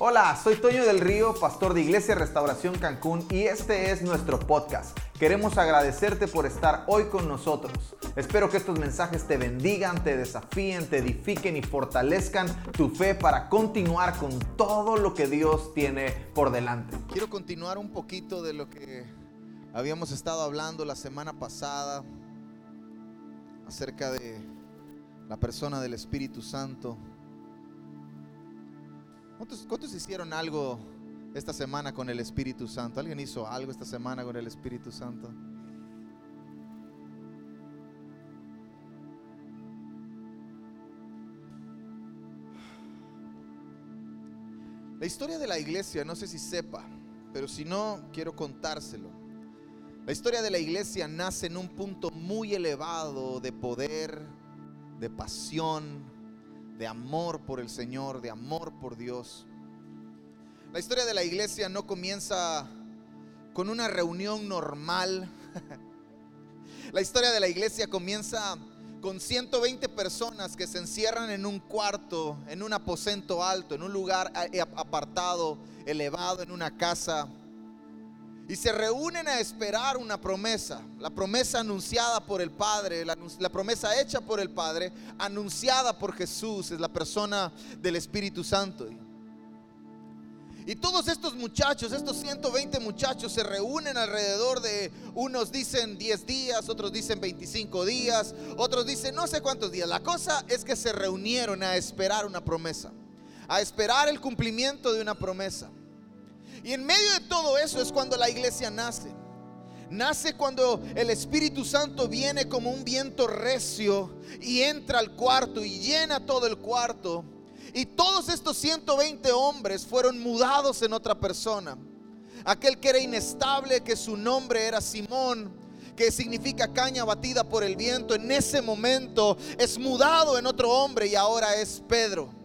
Hola, soy Toño del Río, pastor de Iglesia Restauración Cancún y este es nuestro podcast. Queremos agradecerte por estar hoy con nosotros. Espero que estos mensajes te bendigan, te desafíen, te edifiquen y fortalezcan tu fe para continuar con todo lo que Dios tiene por delante. Quiero continuar un poquito de lo que habíamos estado hablando la semana pasada acerca de la persona del Espíritu Santo. ¿Cuántos, hicieron algo esta semana con el Espíritu Santo? ¿Alguien hizo algo esta semana con el Espíritu Santo? La historia de la iglesia, no sé si sepa, pero si no, quiero contárselo. La historia de la iglesia nace en un punto muy elevado de poder, de pasión, de amor por el Señor, de amor por Dios. La historia de la iglesia no comienza con una reunión normal. La historia de la iglesia comienza con 120 personas que se encierran en un cuarto, en un aposento alto, en un lugar apartado, elevado, en una casa y se reúnen a esperar una promesa, la promesa anunciada por el Padre, la, promesa hecha por el Padre, anunciada por Jesús, es la persona del Espíritu Santo. Y todos estos muchachos, estos 120 muchachos se reúnen alrededor de, unos dicen 10 días, otros dicen 25 días, otros dicen no sé cuántos días. La cosa es que se reunieron a esperar una promesa, a esperar el cumplimiento de una promesa. Y en medio de todo eso es cuando la iglesia nace. Nace cuando el Espíritu Santo viene como un viento recio y entra al cuarto y llena todo el cuarto. Y todos estos 120 hombres fueron mudados en otra persona. Aquel que era inestable, que su nombre era Simón, que significa caña batida por el viento, en ese momento es mudado en otro hombre y ahora es Pedro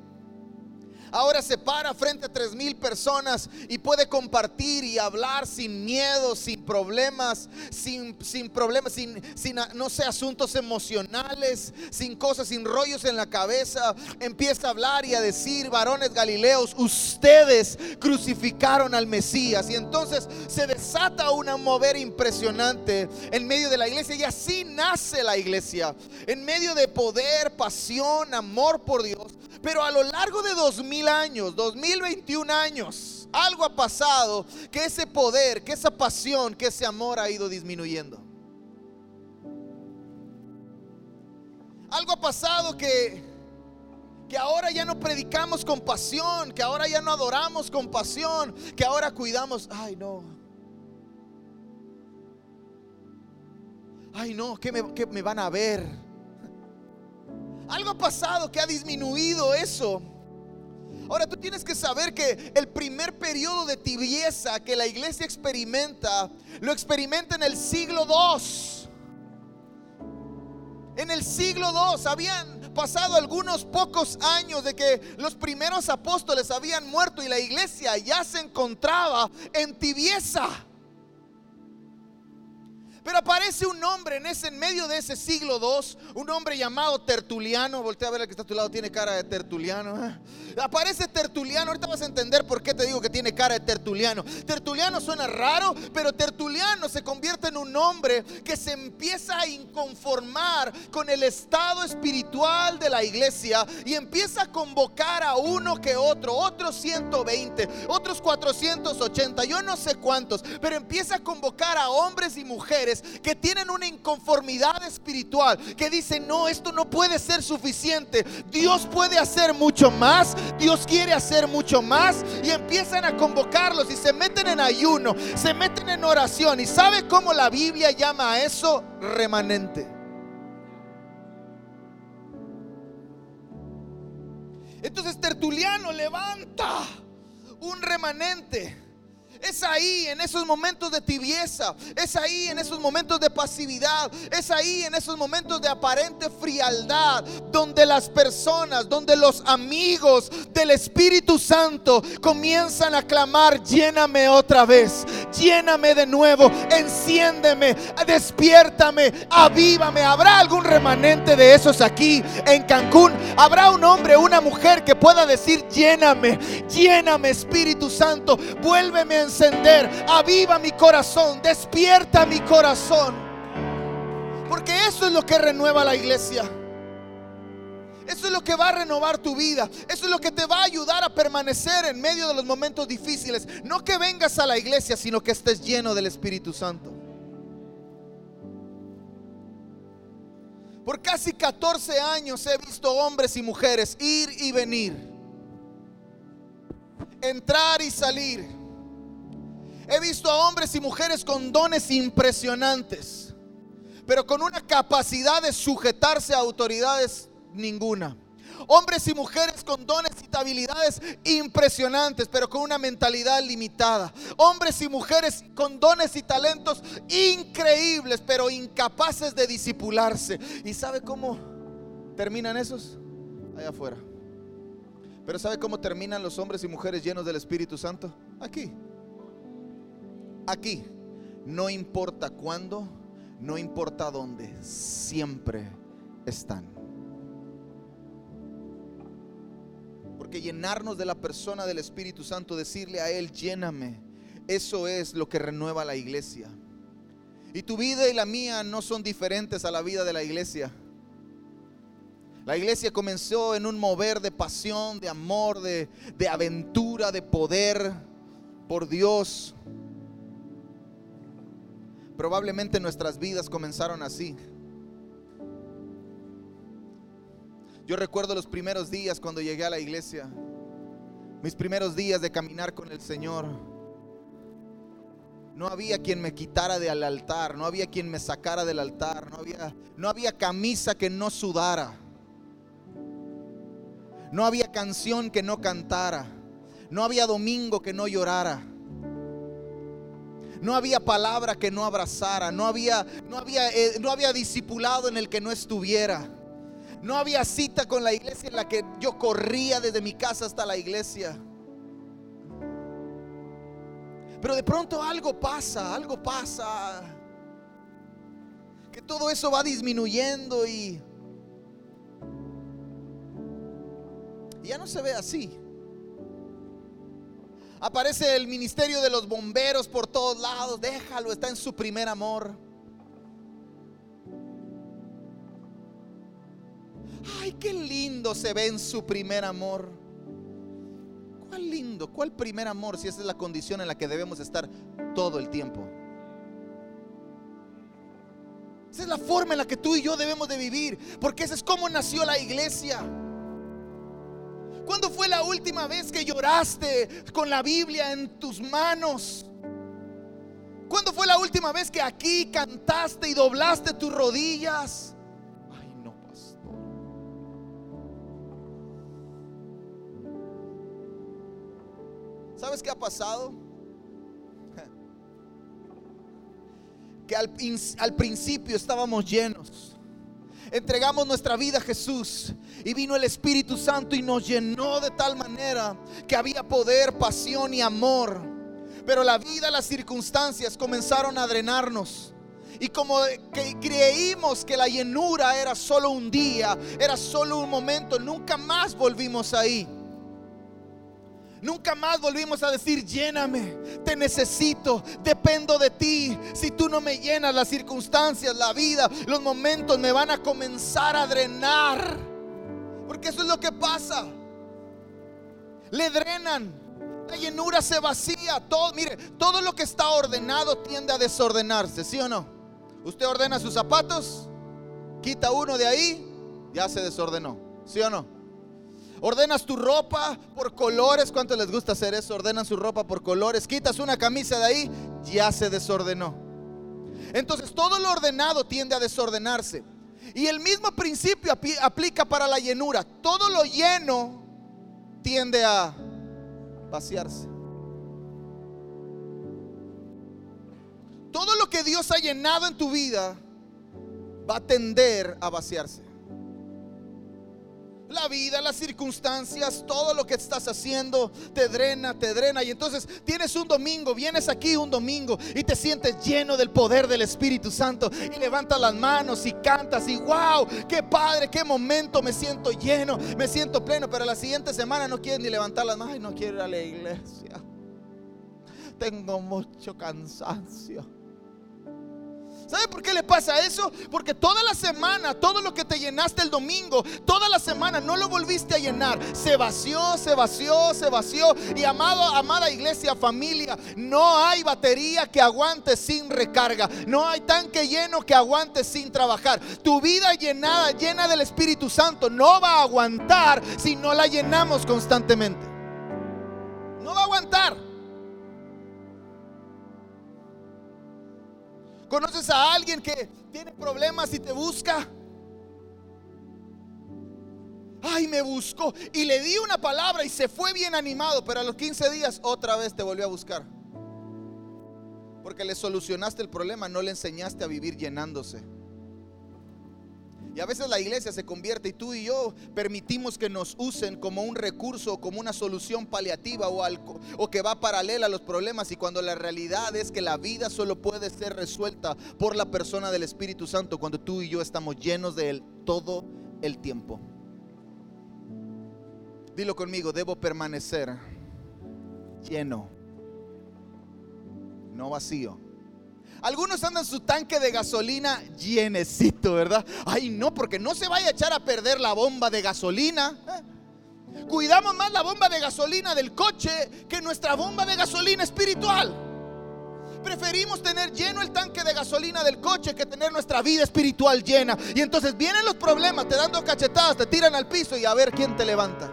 ahora se para frente a tres mil personas y puede compartir y hablar sin miedo, sin problemas, sin, sin problemas, sin, sin, no sé, asuntos emocionales, sin cosas, sin rollos en la cabeza. Empieza a hablar y a decir, varones galileos, ustedes crucificaron al Mesías. Y entonces se desata una mover impresionante en medio de la iglesia y así nace la iglesia. En medio de poder, pasión, amor por Dios. Pero a lo largo de dos mil años, 2021 años, algo ha pasado que ese poder, que esa pasión, que ese amor ha ido disminuyendo. Algo ha pasado que que ahora ya no predicamos con pasión, que ahora ya no adoramos con pasión, que ahora cuidamos, ay no. Ay no, que me, que me van a ver. Algo ha pasado que ha disminuido eso. Ahora tú tienes que saber que el primer periodo de tibieza que la iglesia experimenta, lo experimenta en el siglo II. En el siglo II habían pasado algunos pocos años de que los primeros apóstoles habían muerto y la iglesia ya se encontraba en tibieza. Pero aparece un hombre en ese medio de ese siglo II, un hombre llamado Tertuliano. Voltea a ver el que está a tu lado, tiene cara de Tertuliano. ¿eh? Aparece Tertuliano, ahorita vas a entender por qué te digo que tiene cara de Tertuliano. Tertuliano suena raro, pero Tertuliano se convierte en un hombre que se empieza a inconformar con el estado espiritual de la iglesia y empieza a convocar a uno que otro, otros 120, otros 480, yo no sé cuántos, pero empieza a convocar a hombres y mujeres que tienen una inconformidad espiritual, que dicen, no, esto no puede ser suficiente, Dios puede hacer mucho más, Dios quiere hacer mucho más, y empiezan a convocarlos y se meten en ayuno, se meten en oración, y ¿sabe cómo la Biblia llama a eso? Remanente. Entonces Tertuliano levanta un remanente Es ahí, en esos momentos de tibieza. Es ahí, en esos momentos de pasividad. Es ahí, en esos momentos de aparente frialdad. Donde las personas, donde los amigos del Espíritu Santo comienzan a clamar, lléname otra vez. Lléname de nuevo. Enciéndeme. Despiértame. Avívame. ¿Habrá algún remanente de esos aquí en Cancún? ¿Habrá un hombre, una mujer que pueda decir, lléname. Lléname, Espíritu Santo. Vuélveme a encender, aviva mi corazón, despierta mi corazón. Porque eso es lo que renueva la iglesia. Eso es lo que va a renovar tu vida. Eso es lo que te va a ayudar a permanecer en medio de los momentos difíciles. No que vengas a la iglesia, sino que estés lleno del Espíritu Santo. Por casi 14 años he visto hombres y mujeres ir y venir. Entrar y salir He visto a hombres y mujeres con dones impresionantes, pero con una capacidad de sujetarse a autoridades ninguna. Hombres y mujeres con dones y habilidades impresionantes, pero con una mentalidad limitada. Hombres y mujeres con dones y talentos increíbles, pero incapaces de disipularse. ¿Y sabe cómo terminan esos? Allá afuera. Pero ¿sabe cómo terminan los hombres y mujeres llenos del Espíritu Santo? Aquí aquí, no importa cuándo, no importa dónde, siempre están. Porque llenarnos de la persona del Espíritu Santo, decirle a Él, lléname, eso es lo que renueva la iglesia. Y tu vida y la mía no son diferentes a la vida de la iglesia. La iglesia comenzó en un mover de pasión, de amor, de, de aventura, de poder por Dios. Probablemente nuestras vidas comenzaron así. Yo recuerdo los primeros días cuando llegué a la iglesia, mis primeros días de caminar con el Señor. No había quien me quitara del altar, no había quien me sacara del altar, no había, camisa que no sudara, no había canción que no cantara, no había domingo que no llorara. No había palabra que no abrazara. No había, no había, eh, no había discipulado en el que no estuviera. No había cita con la iglesia en la que yo corría desde mi casa hasta la iglesia. Pero de pronto algo pasa, algo pasa. Que todo eso va disminuyendo y, y ya no se ve así. Aparece el ministerio de los bomberos por todos lados. Déjalo, está en su primer amor. Ay, qué lindo se ve en su primer amor. ¿Cuál lindo? ¿Cuál primer amor si esa es la condición en la que debemos estar todo el tiempo? Esa es la forma en la que tú y yo debemos de vivir, porque esa es como nació la iglesia. ¿Cuándo fue la última vez que lloraste con la Biblia en tus manos? ¿Cuándo fue la última vez que aquí cantaste y doblaste tus rodillas? Ay, no, pastor. ¿Sabes qué ha pasado? Que al, principio estábamos llenos entregamos nuestra vida a Jesús y vino el Espíritu Santo y nos llenó de tal manera que había poder, pasión y amor. Pero la vida, las circunstancias comenzaron a drenarnos. Y como creímos que la llenura era solo un día, era solo un momento, nunca más volvimos ahí. Nunca más volvimos a decir, lléname, te necesito, dependo de ti. Si tú no me llenas, las circunstancias, la vida, los momentos me van a comenzar a drenar. Porque eso es lo que pasa. Le drenan. La llenura se vacía. Todo, mire, todo lo que está ordenado tiende a desordenarse, ¿sí o no? Usted ordena sus zapatos, quita uno de ahí, ya se desordenó, ¿sí o no? Ordenas tu ropa por colores. ¿Cuánto les gusta hacer eso? Ordenan su ropa por colores. Quitas una camisa de ahí, ya se desordenó. Entonces todo lo ordenado tiende a desordenarse. Y el mismo principio aplica para la llenura. Todo lo lleno tiende a vaciarse. que Dios ha llenado en tu vida va a tender a vaciarse. La vida, las circunstancias, todo lo que estás haciendo te drena, te drena. Y entonces tienes un domingo, vienes aquí un domingo y te sientes lleno del poder del Espíritu Santo. Y levantas las manos y cantas y wow, qué padre, qué momento, me siento lleno, me siento pleno. Pero la siguiente semana no quieres ni levantar las manos y no quiero ir a la iglesia. Tengo mucho cansancio. ¿Sabe por qué le pasa eso? Porque toda la semana, todo lo que te llenaste el domingo, toda la semana no lo volviste a llenar. Se vació, se vació, se vació. Y amado, amada iglesia, familia, no hay batería que aguante sin recarga. No hay tanque lleno que aguante sin trabajar. Tu vida llenada, llena del Espíritu Santo, no va a aguantar si no la llenamos constantemente. No va a aguantar. ¿Conoces a alguien que tiene problemas y te busca? Ay, me buscó y le di una palabra y se fue bien animado, pero a los 15 días otra vez te volvió a buscar. Porque le solucionaste el problema, no le enseñaste a vivir llenándose. Y a veces la iglesia se convierte y tú y yo permitimos que nos usen como un recurso, como una solución paliativa o, algo, o que va paralela a los problemas. Y cuando la realidad es que la vida solo puede ser resuelta por la persona del Espíritu Santo cuando tú y yo estamos llenos de Él todo el tiempo. Dilo conmigo, debo permanecer lleno, no vacío. Algunos andan su tanque de gasolina llenecito, ¿verdad? Ay, no, porque no se vaya a echar a perder la bomba de gasolina. ¿eh? Cuidamos más la bomba de gasolina del coche que nuestra bomba de gasolina espiritual. Preferimos tener lleno el tanque de gasolina del coche que tener nuestra vida espiritual llena. Y entonces vienen los problemas, te dando cachetadas, te tiran al piso y a ver quién te levanta.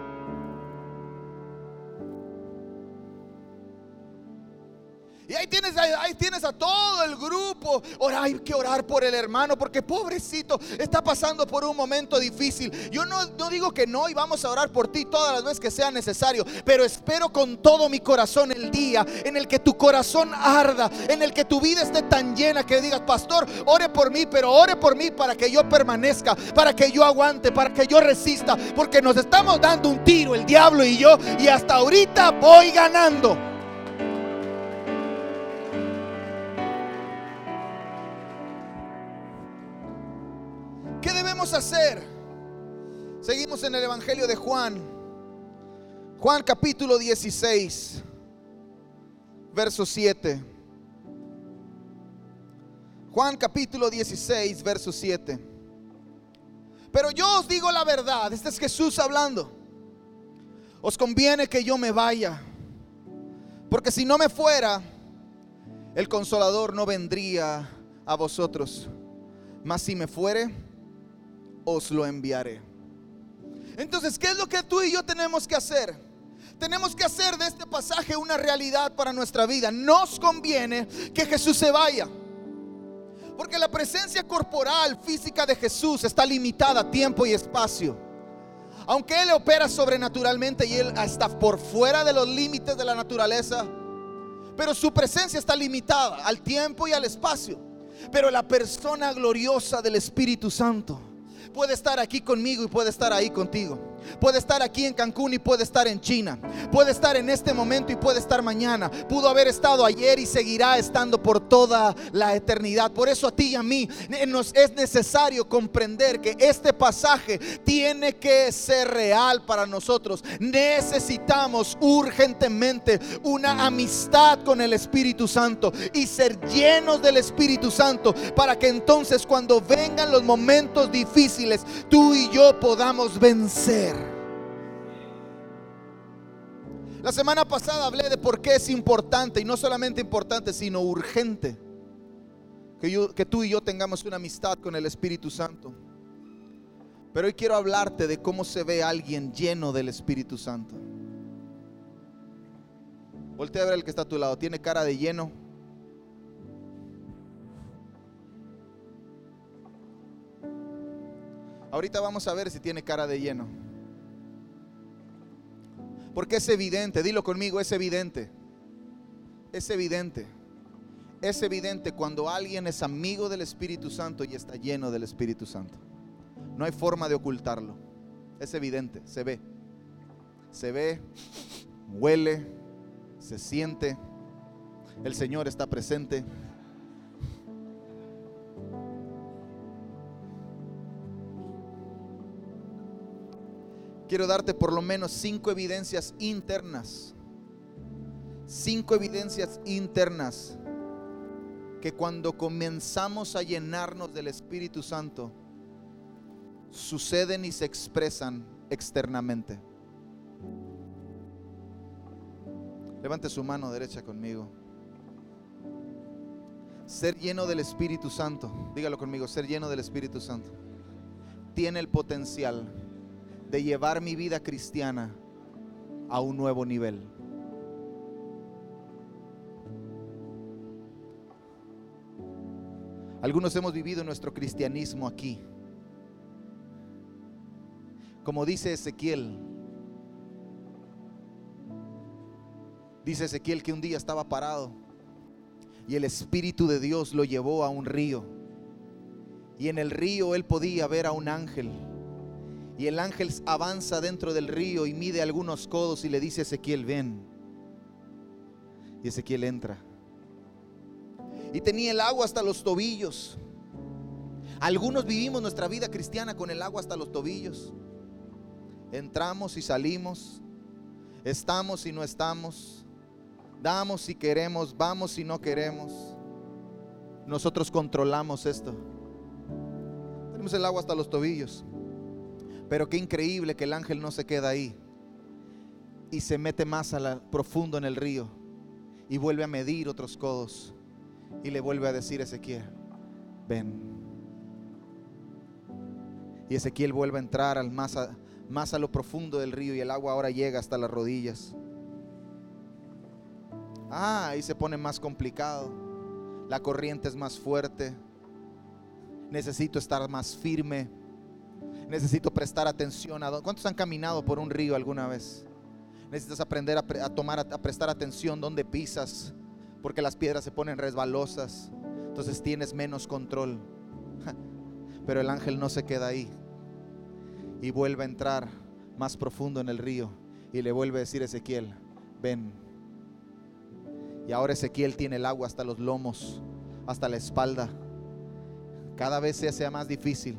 Ahí tienes, a todo el grupo. Ahora hay que orar por el hermano porque pobrecito está pasando por un momento difícil. Yo no, no digo que no y vamos a orar por ti todas las veces que sea necesario. Pero espero con todo mi corazón el día en el que tu corazón arda, en el que tu vida esté tan llena que digas, pastor, ore por mí, pero ore por mí para que yo permanezca, para que yo aguante, para que yo resista. Porque nos estamos dando un tiro el diablo y yo y hasta ahorita voy ganando. Hacer? Seguimos en el Evangelio de Juan. Juan capítulo 16, verso 7. Juan capítulo 16, verso 7. Pero yo os digo la verdad, este es Jesús hablando. Os conviene que yo me vaya, porque si no me fuera, el consolador no vendría a vosotros. Mas si me fuere, os lo enviaré. Entonces, ¿qué es lo que tú y yo tenemos que hacer? Tenemos que hacer de este pasaje una realidad para nuestra vida. Nos conviene que Jesús se vaya. Porque la presencia corporal, física de Jesús está limitada a tiempo y espacio. Aunque Él opera sobrenaturalmente y Él está por fuera de los límites de la naturaleza, pero su presencia está limitada al tiempo y al espacio. Pero la persona gloriosa del Espíritu Santo puede estar aquí conmigo y puede estar ahí contigo. Puede estar aquí en Cancún y puede estar en China. Puede estar en este momento y puede estar mañana. Pudo haber estado ayer y seguirá estando por toda la eternidad. Por eso a ti y a mí nos es necesario comprender que este pasaje tiene que ser real para nosotros. Necesitamos urgentemente una amistad con el Espíritu Santo y ser llenos del Espíritu Santo para que entonces cuando vengan los momentos difíciles, tú y yo podamos vencer. La semana pasada hablé de por qué es importante, y no solamente importante, sino urgente, que, tú y yo tengamos una amistad con el Espíritu Santo. Pero hoy quiero hablarte de cómo se ve alguien lleno del Espíritu Santo. Voltea a ver el que está a tu lado. ¿Tiene cara de lleno? Ahorita vamos a ver si tiene cara de lleno. Porque es evidente, dilo conmigo, es evidente. Es evidente. es evidente cuando alguien es amigo del Espíritu Santo y está lleno del Espíritu Santo. No hay forma de ocultarlo. Es evidente, se ve. Se ve, huele, se siente. El Señor está presente. Quiero darte por lo menos cinco evidencias internas. Cinco evidencias internas que cuando comenzamos a llenarnos del Espíritu Santo, suceden y se expresan externamente. Levante su mano derecha conmigo. Ser lleno del Espíritu Santo, dígalo conmigo, ser lleno del Espíritu Santo, tiene el potencial de llevar mi vida cristiana a un nuevo nivel. Algunos hemos vivido nuestro cristianismo aquí. Como dice Ezequiel, dice Ezequiel que un día estaba parado y el Espíritu de Dios lo llevó a un río. Y en el río él podía ver a un ángel. Y el ángel avanza dentro del río y mide algunos codos y le dice a Ezequiel, ven. Y Ezequiel entra y tenía el agua hasta los tobillos. Algunos vivimos nuestra vida cristiana con el agua hasta los tobillos. Entramos y salimos, estamos y no estamos, damos si queremos, vamos si no queremos. Nosotros controlamos esto. Tenemos el agua hasta los tobillos. Pero qué increíble que el ángel no se queda ahí y se mete más a profundo en el río y vuelve a medir otros codos y le vuelve a decir a Ezequiel, ven. Y Ezequiel vuelve a entrar al más, a, más a lo profundo del río y el agua ahora llega hasta las rodillas. Ah, ahí se pone más complicado. La corriente es más fuerte. Necesito estar más firme. Necesito prestar atención a... ¿Cuántos han caminado por un río alguna vez? Necesitas aprender a, a tomar, a prestar atención donde pisas porque las piedras se ponen resbalosas. Entonces tienes menos control. Pero el ángel no se queda ahí. Y vuelve a entrar más profundo en el río. Y le vuelve a decir a Ezequiel, ven. Y ahora Ezequiel tiene el agua hasta los lomos, hasta la espalda. Cada vez se hace más difícil.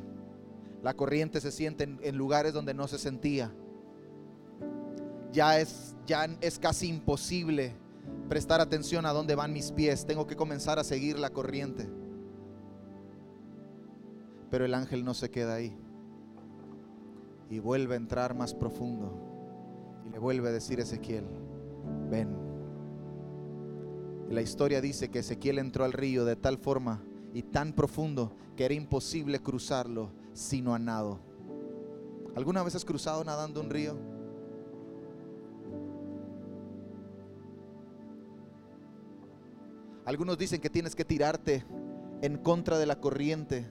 La corriente se siente en, lugares donde no se sentía. Ya es, ya es casi imposible prestar atención a dónde van mis pies, tengo que comenzar a seguir la corriente. Pero el ángel no se queda ahí. Y vuelve a entrar más profundo. Y le vuelve a decir a Ezequiel, ven. Y la historia dice que Ezequiel entró al río de tal forma y tan profundo que era imposible cruzarlo sino a nado. ¿Alguna vez has cruzado nadando un río? Algunos dicen que tienes que tirarte en contra de la corriente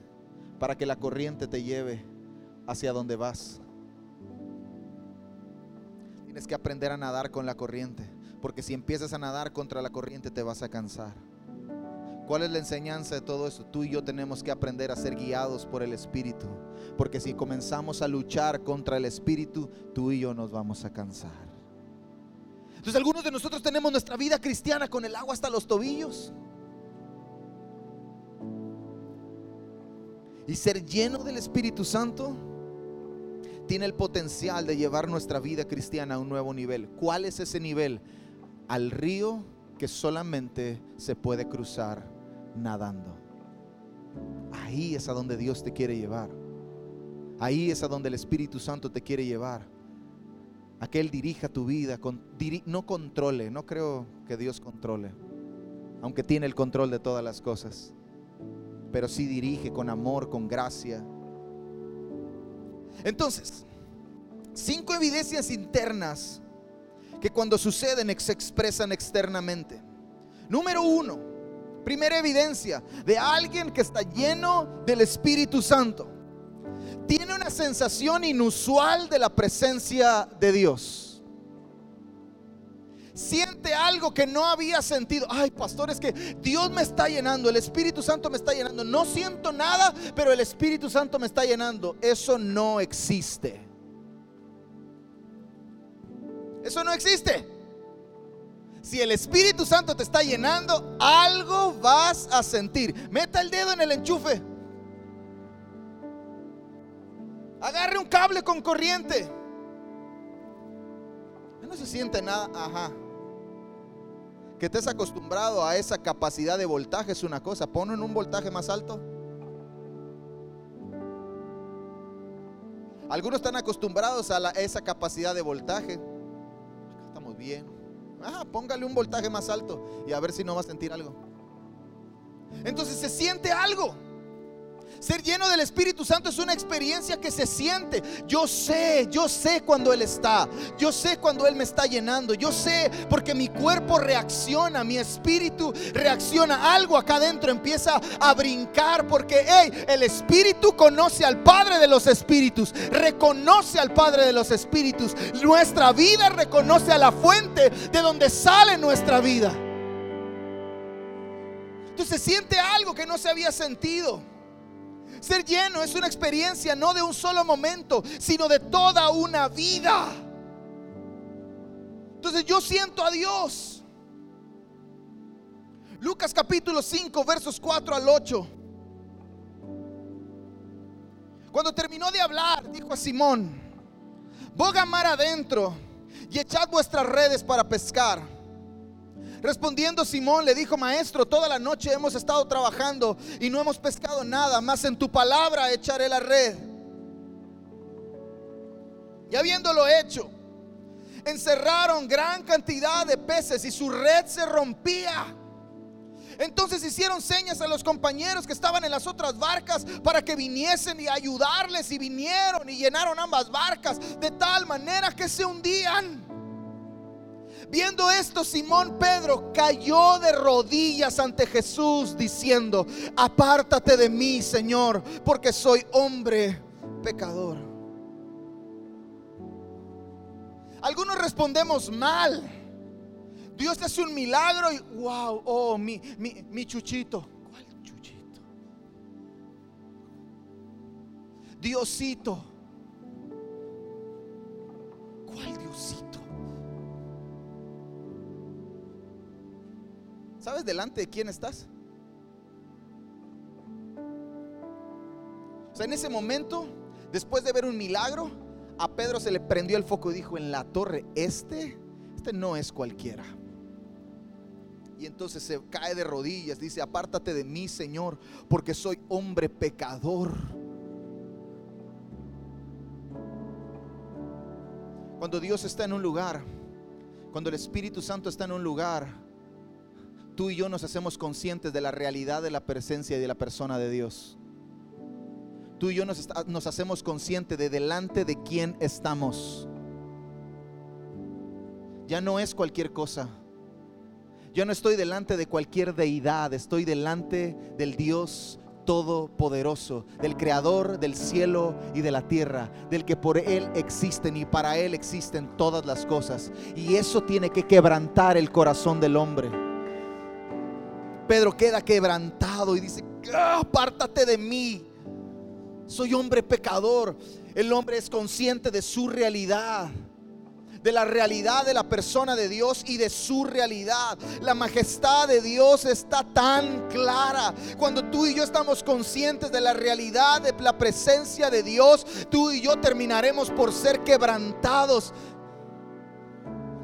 para que la corriente te lleve hacia donde vas. Tienes que aprender a nadar con la corriente, porque si empiezas a nadar contra la corriente te vas a cansar. ¿Cuál es la enseñanza de todo eso? Tú y yo tenemos que aprender a ser guiados por el Espíritu, porque si comenzamos a luchar contra el Espíritu, tú y yo nos vamos a cansar. Entonces algunos de nosotros tenemos nuestra vida cristiana con el agua hasta los tobillos. Y ser lleno del Espíritu Santo tiene el potencial de llevar nuestra vida cristiana a un nuevo nivel. ¿Cuál es ese nivel? Al río que solamente se puede cruzar nadando. Ahí es a donde Dios te quiere llevar. Ahí es a donde el Espíritu Santo te quiere llevar a que Él dirija tu vida, no controle, no creo que Dios controle, aunque tiene el control de todas las cosas, pero sí dirige con amor, con gracia. Entonces, cinco evidencias internas que cuando suceden se expresan externamente. Número uno, primera evidencia de alguien que está lleno del Espíritu Santo tiene una sensación inusual de la presencia de Dios. siente algo que no había sentido. Ay, pastor, es que Dios me está llenando, el Espíritu Santo me está llenando. No siento nada, pero el Espíritu Santo me está llenando. Eso no existe. Eso no existe. Si el Espíritu Santo te está llenando, algo vas a sentir. Meta el dedo en el enchufe. Agarre un cable con corriente. No se siente nada. Ajá. Que estés acostumbrado a esa capacidad de voltaje es una cosa. Ponlo en un voltaje más alto. Algunos están acostumbrados a esa capacidad de voltaje. estamos bien. Ajá, póngale un voltaje más alto y a ver si no va a sentir algo. Entonces se siente algo. Ser lleno del Espíritu Santo es una experiencia que se siente. Yo sé, yo sé cuando Él está. Yo sé cuando Él me está llenando. Yo sé porque mi cuerpo reacciona, mi espíritu reacciona. Algo acá adentro empieza a brincar porque el Espíritu conoce al Padre de los Espíritus. Reconoce al Padre de los Espíritus. Nuestra vida reconoce a la fuente de donde sale nuestra vida. Entonces siente algo que no se había sentido. Ser lleno es una experiencia no de un solo momento, sino de toda una vida. Entonces yo siento a Dios. Lucas capítulo 5, versos 4 al 8. Cuando terminó de hablar, dijo a Simón, boga mar adentro y echad vuestras redes para pescar. Respondiendo Simón le dijo, maestro, toda la noche hemos estado trabajando y no hemos pescado nada, más en tu palabra echaré la red. Y habiéndolo hecho, encerraron gran cantidad de peces y su red se rompía. Entonces hicieron señas a los compañeros que estaban en las otras barcas para que viniesen y ayudarles y vinieron y llenaron ambas barcas de tal manera que se hundían. Viendo esto, Simón Pedro cayó de rodillas ante Jesús diciendo, apártate de mí, Señor, porque soy hombre pecador. Algunos respondemos mal. Dios hace un milagro y wow, oh, mi, mi, mi chuchito. ¿Cuál chuchito? Diosito. ¿Cuál Diosito? ¿Sabes delante de quién estás? O sea, en ese momento, después de ver un milagro, a Pedro se le prendió el foco y dijo, en la torre, este, este no es cualquiera. Y entonces se cae de rodillas, dice, apártate de mí, Señor, porque soy hombre pecador. Cuando Dios está en un lugar, cuando el Espíritu Santo está en un lugar, tú y yo nos hacemos conscientes de la realidad de la presencia y de la persona de Dios. Tú y yo nos, hacemos conscientes de delante de quién estamos. Ya no es cualquier cosa. Yo no estoy delante de cualquier deidad, estoy delante del Dios todopoderoso, del creador del cielo y de la tierra, del que por él existen y para él existen todas las cosas. Y eso tiene que quebrantar el corazón del hombre. Pedro queda quebrantado y dice, ah, apártate de mí. Soy hombre pecador. El hombre es consciente de su realidad de la realidad de la persona de Dios y de su realidad. La majestad de Dios está tan clara. Cuando tú y yo estamos conscientes de la realidad de la presencia de Dios, tú y yo terminaremos por ser quebrantados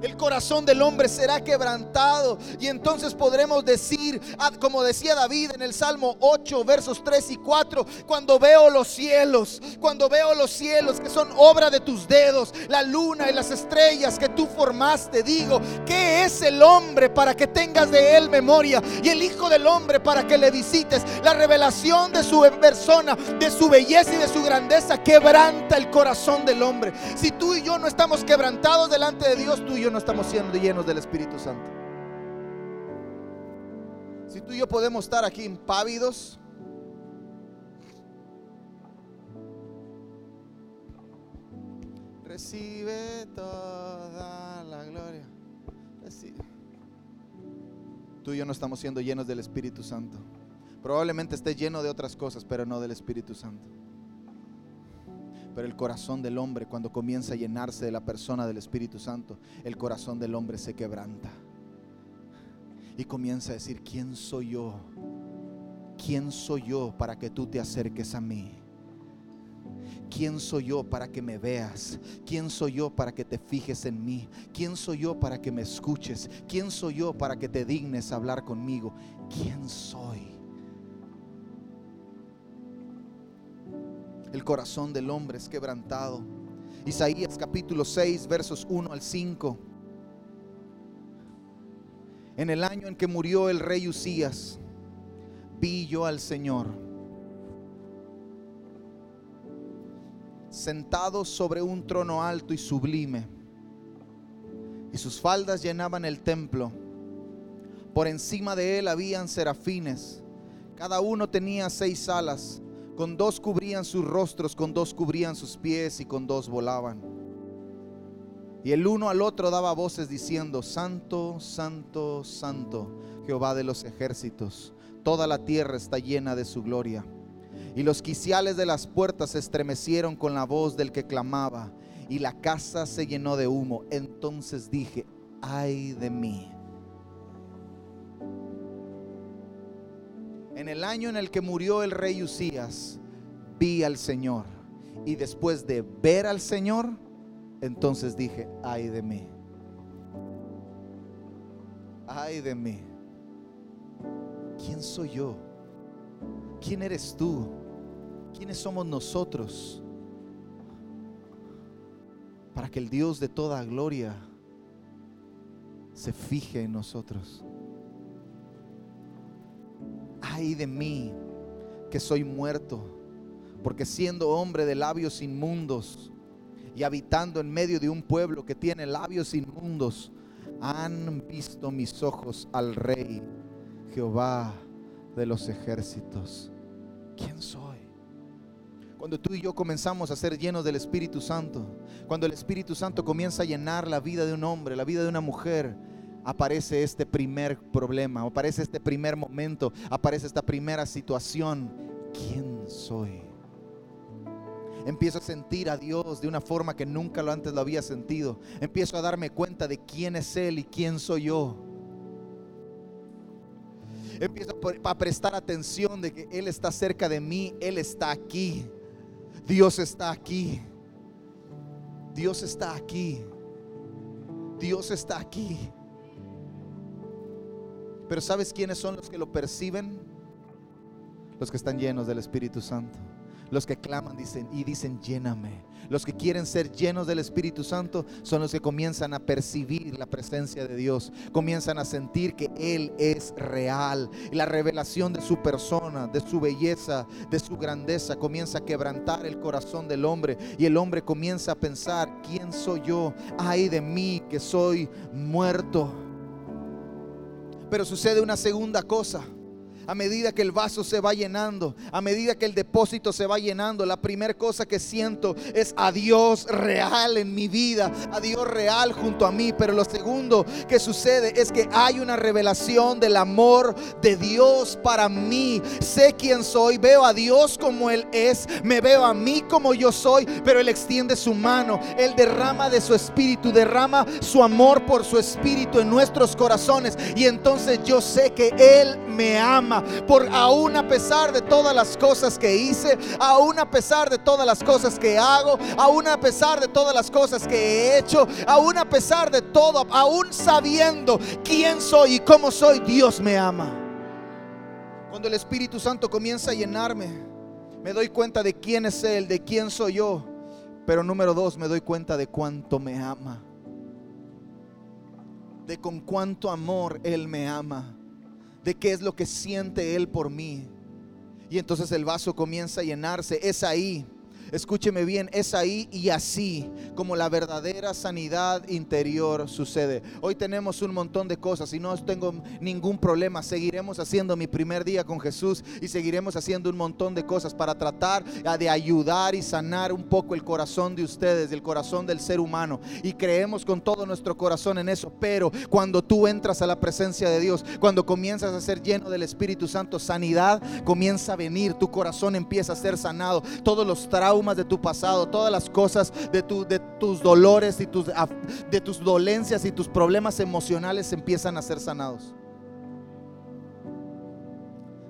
el corazón del hombre será quebrantado y entonces podremos decir, ah, como decía David en el Salmo 8, versos 3 y 4, cuando veo los cielos, cuando veo los cielos que son obra de tus dedos, la luna y las estrellas que tú formaste, digo, ¿qué es el hombre para que tengas de él memoria? Y el Hijo del Hombre para que le visites. La revelación de su persona, de su belleza y de su grandeza quebranta el corazón del hombre. Si tú y yo no estamos quebrantados delante de Dios, tú y yo no estamos siendo llenos del Espíritu Santo. Si tú y yo podemos estar aquí impávidos, recibe toda la gloria. Sí. Tú y yo no estamos siendo llenos del Espíritu Santo. Probablemente esté lleno de otras cosas, pero no del Espíritu Santo. Pero el corazón del hombre, cuando comienza a llenarse de la persona del Espíritu Santo, el corazón del hombre se quebranta. Y comienza a decir, ¿quién soy yo? ¿Quién soy yo para que tú te acerques a mí? ¿Quién soy yo para que me veas? ¿Quién soy yo para que te fijes en mí? ¿Quién soy yo para que me escuches? ¿Quién soy yo para que te dignes hablar conmigo? ¿Quién soy? El corazón del hombre es quebrantado. Isaías capítulo 6, versos 1 al 5. En el año en que murió el rey Usías, vi yo al Señor sentado sobre un trono alto y sublime, y sus faldas llenaban el templo. Por encima de él habían serafines, cada uno tenía seis alas, con dos cubrían sus rostros, con dos cubrían sus pies y con dos volaban. Y el uno al otro daba voces diciendo, Santo, Santo, Santo, Jehová de los ejércitos, toda la tierra está llena de su gloria. Y los quiciales de las puertas se estremecieron con la voz del que clamaba, y la casa se llenó de humo. Entonces dije, ay de mí. En el año en el que murió el rey Usías, vi al Señor. Y después de ver al Señor, entonces dije, ay de mí. Ay de mí. ¿Quién soy yo? ¿Quién eres tú? ¿Quiénes somos nosotros? Para que el Dios de toda gloria se fije en nosotros. Ay de mí que soy muerto, porque siendo hombre de labios inmundos y habitando en medio de un pueblo que tiene labios inmundos, han visto mis ojos al Rey, Jehová de los ejércitos. ¿Quién soy? Cuando tú y yo comenzamos a ser llenos del Espíritu Santo, cuando el Espíritu Santo comienza a llenar la vida de un hombre, la vida de una mujer, aparece este primer problema, aparece este primer momento, aparece esta primera situación. ¿Quién soy? Empiezo a sentir a Dios de una forma que nunca lo antes lo había sentido. Empiezo a darme cuenta de quién es Él y quién soy yo. Empiezo a prestar atención de que Él está cerca de mí, Él está aquí. Dios está aquí. Dios está aquí. Dios está aquí. Pero ¿sabes quiénes son los que lo perciben? Los que están llenos del Espíritu Santo. Los que claman dicen y dicen lléname. Los que quieren ser llenos del Espíritu Santo son los que comienzan a percibir la presencia de Dios, comienzan a sentir que Él es real. La revelación de su persona, de su belleza, de su grandeza, comienza a quebrantar el corazón del hombre. Y el hombre comienza a pensar, ¿quién soy yo? Ay de mí que soy muerto. Pero sucede una segunda cosa a medida que el vaso se va llenando, a medida que el depósito se va llenando, la primera cosa que siento es a Dios real en mi vida, a Dios real junto a mí. Pero lo segundo que sucede es que hay una revelación del amor de Dios para mí. Sé quién soy, veo a Dios como Él es, me veo a mí como yo soy, pero Él extiende su mano, Él derrama de su espíritu, derrama su amor por su espíritu en nuestros corazones. Y entonces yo sé que Él me ama por aún a pesar de todas las cosas que hice, aún a pesar de todas las cosas que hago, aún a pesar de todas las cosas que he hecho, aún a pesar de todo, aún sabiendo quién soy y cómo soy, Dios me ama. Cuando el Espíritu Santo comienza a llenarme, me doy cuenta de quién es Él, de quién soy yo. Pero número dos, me doy cuenta de cuánto me ama. De con cuánto amor Él me ama de qué es lo que siente Él por mí. Y entonces el vaso comienza a llenarse. Es ahí Escúcheme bien, es ahí y así como la verdadera sanidad interior sucede. Hoy tenemos un montón de cosas y no tengo ningún problema. Seguiremos haciendo mi primer día con Jesús y seguiremos haciendo un montón de cosas para tratar de ayudar y sanar un poco el corazón de ustedes, el corazón del ser humano. Y creemos con todo nuestro corazón en eso. Pero cuando tú entras a la presencia de Dios, cuando comienzas a ser lleno del Espíritu Santo, sanidad comienza a venir, tu corazón empieza a ser sanado. Todos los traumas de tu pasado, todas las cosas de, tu, de tus dolores y tus, de tus dolencias y tus problemas emocionales empiezan a ser sanados.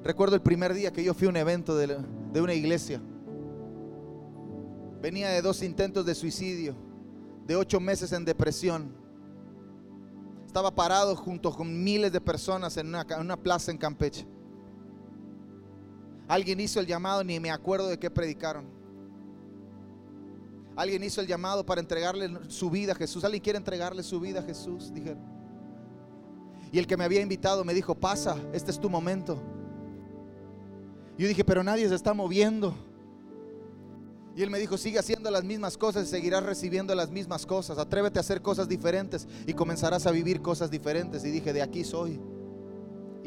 Recuerdo el primer día que yo fui a un evento de, de una iglesia. Venía de dos intentos de suicidio, de ocho meses en depresión. Estaba parado junto con miles de personas en una, en una plaza en Campeche. Alguien hizo el llamado, ni me acuerdo de qué predicaron. Alguien hizo el llamado para entregarle su vida a Jesús. ¿Alguien quiere entregarle su vida a Jesús? Dijeron. Y el que me había invitado me dijo, pasa, este es tu momento. Yo dije, pero nadie se está moviendo. Y él me dijo, sigue haciendo las mismas cosas y seguirás recibiendo las mismas cosas. Atrévete a hacer cosas diferentes y comenzarás a vivir cosas diferentes. Y dije, de aquí soy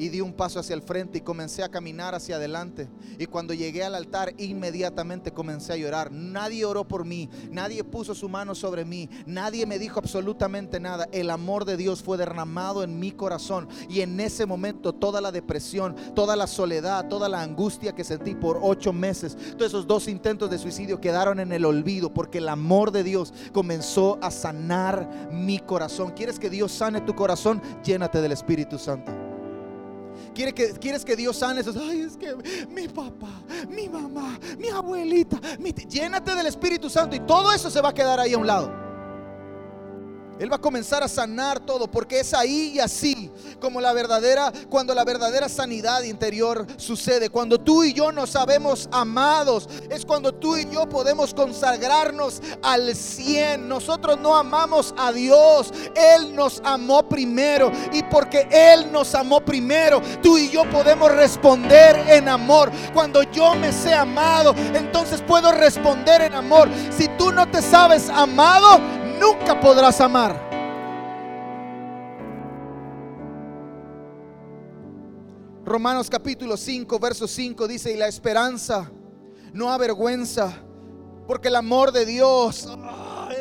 y di un paso hacia el frente y comencé a caminar hacia adelante. Y cuando llegué al altar, inmediatamente comencé a llorar. Nadie oró por mí, nadie puso su mano sobre mí, nadie me dijo absolutamente nada. El amor de Dios fue derramado en mi corazón y en ese momento toda la depresión, toda la soledad, toda la angustia que sentí por ocho meses, todos esos dos intentos de suicidio quedaron en el olvido porque el amor de Dios comenzó a sanar mi corazón. ¿Quieres que Dios sane tu corazón? Llénate del Espíritu Santo. ¿Quieres que, quieres que Dios sane esos? Ay, es que mi papá, mi mamá, mi abuelita, llénate del Espíritu Santo y todo eso se va a quedar ahí a un lado. Él va a comenzar a sanar todo, porque es ahí y así como la verdadera, cuando la verdadera sanidad interior sucede. Cuando tú y yo nos sabemos amados, es cuando tú y yo podemos consagrarnos al 100. Nosotros no amamos a Dios, Él nos amó primero. Y porque Él nos amó primero, tú y yo podemos responder en amor. Cuando yo me sé amado, entonces puedo responder en amor. Si tú no te sabes amado, nunca podrás amar. Romanos capítulo 5, verso 5 dice, y la esperanza no avergüenza, porque el amor de Dios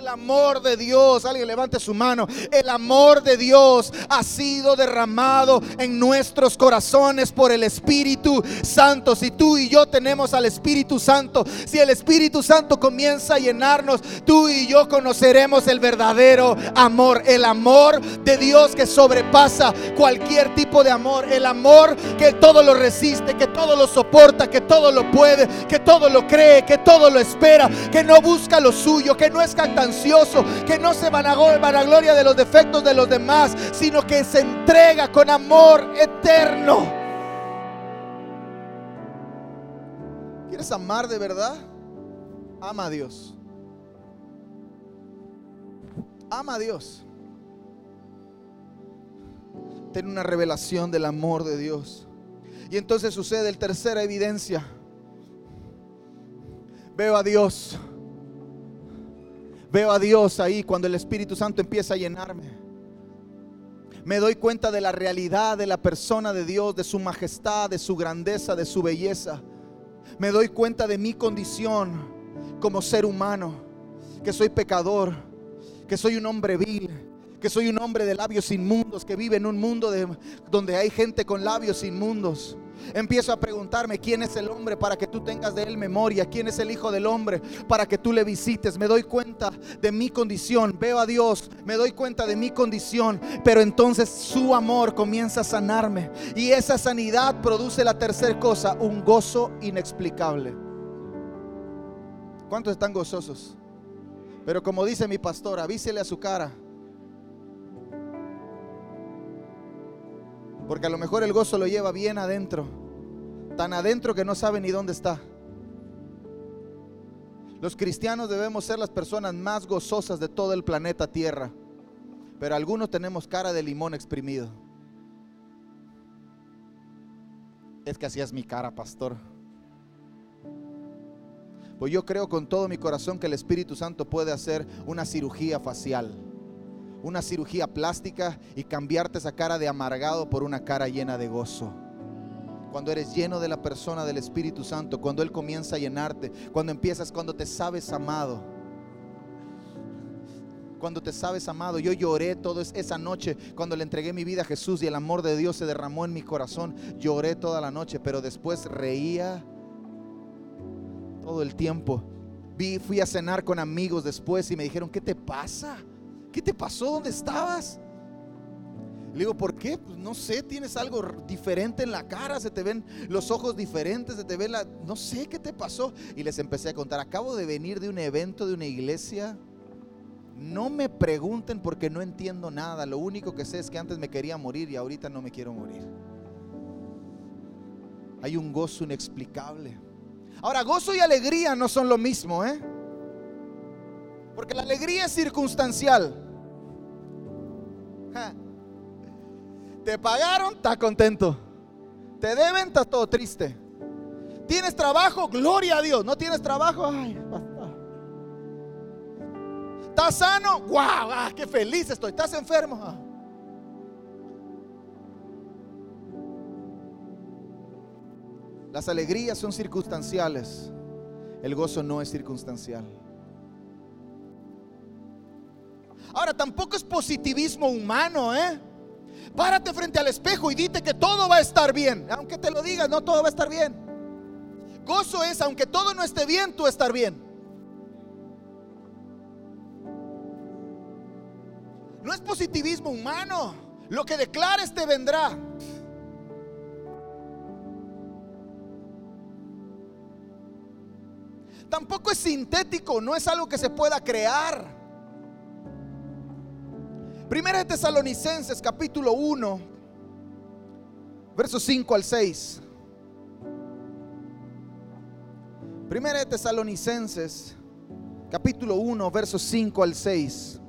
amor de Dios, alguien levante su mano, el amor de Dios ha sido derramado en nuestros corazones por el Espíritu Santo. Si tú y yo tenemos al Espíritu Santo, si el Espíritu Santo comienza a llenarnos, tú y yo conoceremos el verdadero amor, el amor de Dios que sobrepasa cualquier tipo de amor, el amor que todo lo resiste, que todo lo soporta, que todo lo puede, que todo lo cree, que todo lo espera, que no busca lo suyo, que no es cantan que no se van a gloria de los defectos de los demás, sino que se entrega con amor eterno. ¿Quieres amar de verdad? Ama a Dios. Ama a Dios. Ten una revelación del amor de Dios. Y entonces sucede el tercera evidencia. Veo a Dios Veo a Dios ahí cuando el Espíritu Santo empieza a llenarme. Me doy cuenta de la realidad de la persona de Dios, de su majestad, de su grandeza, de su belleza. Me doy cuenta de mi condición como ser humano, que soy pecador, que soy un hombre vil, que soy un hombre de labios inmundos, que vive en un mundo de, donde hay gente con labios inmundos. Empiezo a preguntarme quién es el hombre para que tú tengas de él memoria, quién es el hijo del hombre para que tú le visites. Me doy cuenta de mi condición, veo a Dios, me doy cuenta de mi condición, pero entonces su amor comienza a sanarme y esa sanidad produce la tercera cosa, un gozo inexplicable. ¿Cuántos están gozosos? Pero como dice mi pastor, avísele a su cara. Porque a lo mejor el gozo lo lleva bien adentro. Tan adentro que no sabe ni dónde está. Los cristianos debemos ser las personas más gozosas de todo el planeta Tierra. Pero algunos tenemos cara de limón exprimido. Es que así es mi cara, pastor. Pues yo creo con todo mi corazón que el Espíritu Santo puede hacer una cirugía facial, una cirugía plástica y cambiarte esa cara de amargado por una cara llena de gozo. Cuando eres lleno de la persona del Espíritu Santo, cuando Él comienza a llenarte, cuando empiezas, cuando te sabes amado. Cuando te sabes amado, yo lloré toda esa noche cuando le entregué mi vida a Jesús y el amor de Dios se derramó en mi corazón. Lloré toda la noche, pero después reía todo el tiempo. Vi, fui a cenar con amigos después y me dijeron, ¿qué te pasa? ¿Qué te pasó? ¿Dónde estabas? Le digo, ¿por qué? Pues no sé, tienes algo diferente en la cara, se te ven los ojos diferentes, se te ve la... No sé qué te pasó. Y les empecé a contar, acabo de venir de un evento de una iglesia. No me pregunten porque no entiendo nada. Lo único que sé es que antes me quería morir y ahorita no me quiero morir. Hay un gozo inexplicable. Ahora, gozo y alegría no son lo mismo, ¿eh? Porque la alegría es circunstancial. Te pagaron, estás contento. Te deben, estás todo triste. ¿Tienes trabajo? Gloria a Dios. ¿No tienes trabajo? Ay, ¿Estás sano? ¡Wow! Ah, ¡Qué feliz estoy! ¿Estás enfermo? Ah. Las alegrías son circunstanciales. El gozo no es circunstancial. Ahora, tampoco es positivismo humano, ¿eh? Párate frente al espejo y dite que todo va a estar bien. Aunque te lo digas, no todo va a estar bien. Gozo es, aunque todo no esté bien, tú estar bien. No es positivismo humano. Lo que declares te vendrá. Tampoco es sintético, no es algo que se pueda crear. Primera de Tesalonicenses capítulo 1, versos 5 al 6. Primera de Tesalonicenses capítulo 1, versos 5 al 6.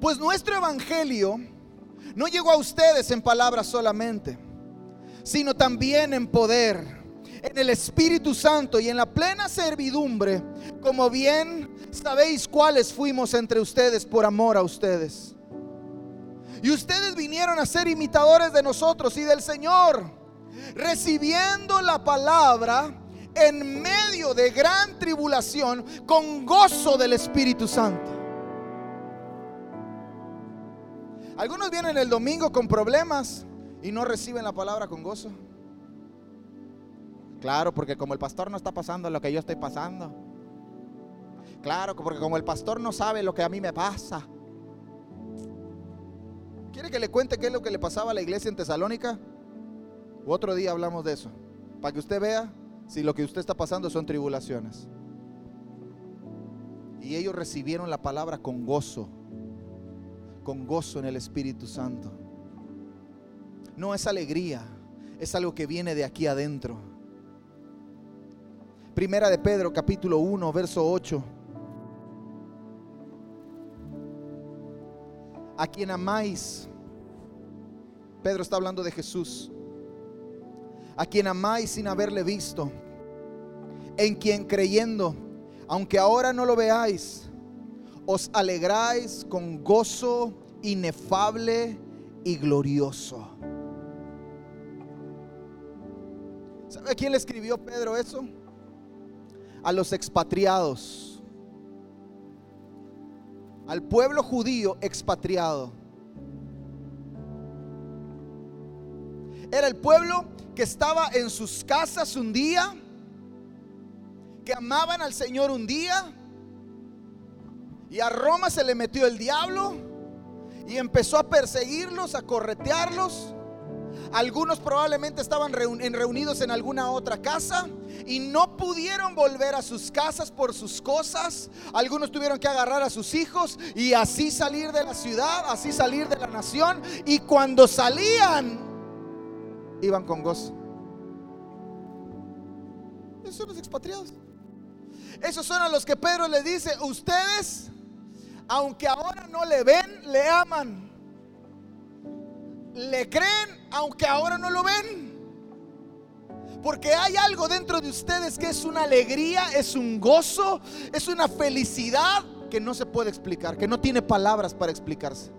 Pues nuestro evangelio no llegó a ustedes en palabras solamente, sino también en poder en el Espíritu Santo y en la plena servidumbre, como bien sabéis cuáles fuimos entre ustedes por amor a ustedes. Y ustedes vinieron a ser imitadores de nosotros y del Señor, recibiendo la palabra en medio de gran tribulación con gozo del Espíritu Santo. Algunos vienen el domingo con problemas y no reciben la palabra con gozo. Claro, porque como el pastor no está pasando lo que yo estoy pasando. Claro, porque como el pastor no sabe lo que a mí me pasa. ¿Quiere que le cuente qué es lo que le pasaba a la iglesia en Tesalónica? otro día hablamos de eso. Para que usted vea si lo que usted está pasando son tribulaciones. Y ellos recibieron la palabra con gozo. Con gozo en el Espíritu Santo. No es alegría, es algo que viene de aquí adentro. Primera de Pedro, capítulo 1, verso 8. A quien amáis, Pedro está hablando de Jesús, a quien amáis sin haberle visto, en quien creyendo, aunque ahora no lo veáis, os alegráis con gozo inefable y glorioso. ¿Sabe a quién le escribió Pedro eso? a los expatriados, al pueblo judío expatriado. Era el pueblo que estaba en sus casas un día, que amaban al Señor un día, y a Roma se le metió el diablo y empezó a perseguirlos, a corretearlos. Algunos probablemente estaban reunidos en alguna otra casa y no pudieron volver a sus casas por sus cosas. Algunos tuvieron que agarrar a sus hijos y así salir de la ciudad, así salir de la nación. Y cuando salían, iban con gozo. Esos son los expatriados. Esos son a los que Pedro le dice, ustedes, aunque ahora no le ven, le aman. Le creen, aunque ahora no lo ven. Porque hay algo dentro de ustedes que es una alegría, es un gozo, es una felicidad que no se puede explicar, que no tiene palabras para explicarse.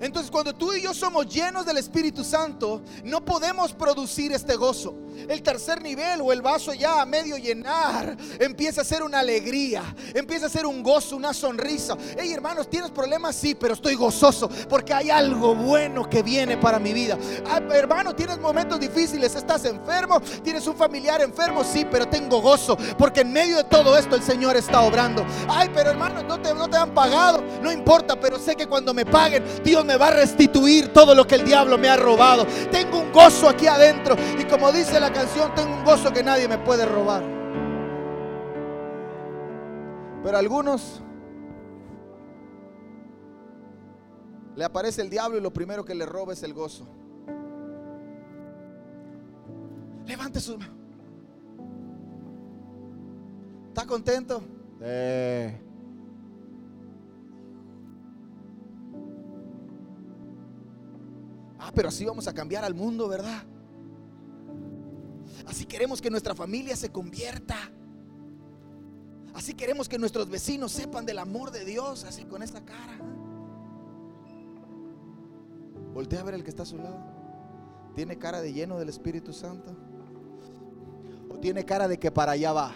Entonces cuando tú y yo somos llenos del Espíritu Santo, no podemos producir este gozo. El tercer nivel o el vaso ya a medio llenar empieza a ser una alegría, empieza a ser un gozo, una sonrisa. Hey hermanos, ¿tienes problemas? Sí, pero estoy gozoso porque hay algo bueno que viene para mi vida. Ah, hermano, ¿tienes momentos difíciles? ¿Estás enfermo? ¿Tienes un familiar enfermo? Sí, pero tengo gozo porque en medio de todo esto el Señor está obrando. Ay, pero hermano, no te, no te han pagado. No importa, pero sé que cuando me paguen, Dios me va a restituir todo lo que el diablo me ha robado. Tengo un gozo aquí adentro. Y como dice la canción, tengo un gozo que nadie me puede robar. Pero algunos le aparece el diablo y lo primero que le roba es el gozo. Levante su ¿Está contento? Eh. Ah, pero así vamos a cambiar al mundo, ¿verdad? Así queremos que nuestra familia se convierta. Así queremos que nuestros vecinos sepan del amor de Dios, así con esta cara. Voltea a ver el que está a su lado. ¿Tiene cara de lleno del Espíritu Santo? ¿O tiene cara de que para allá va?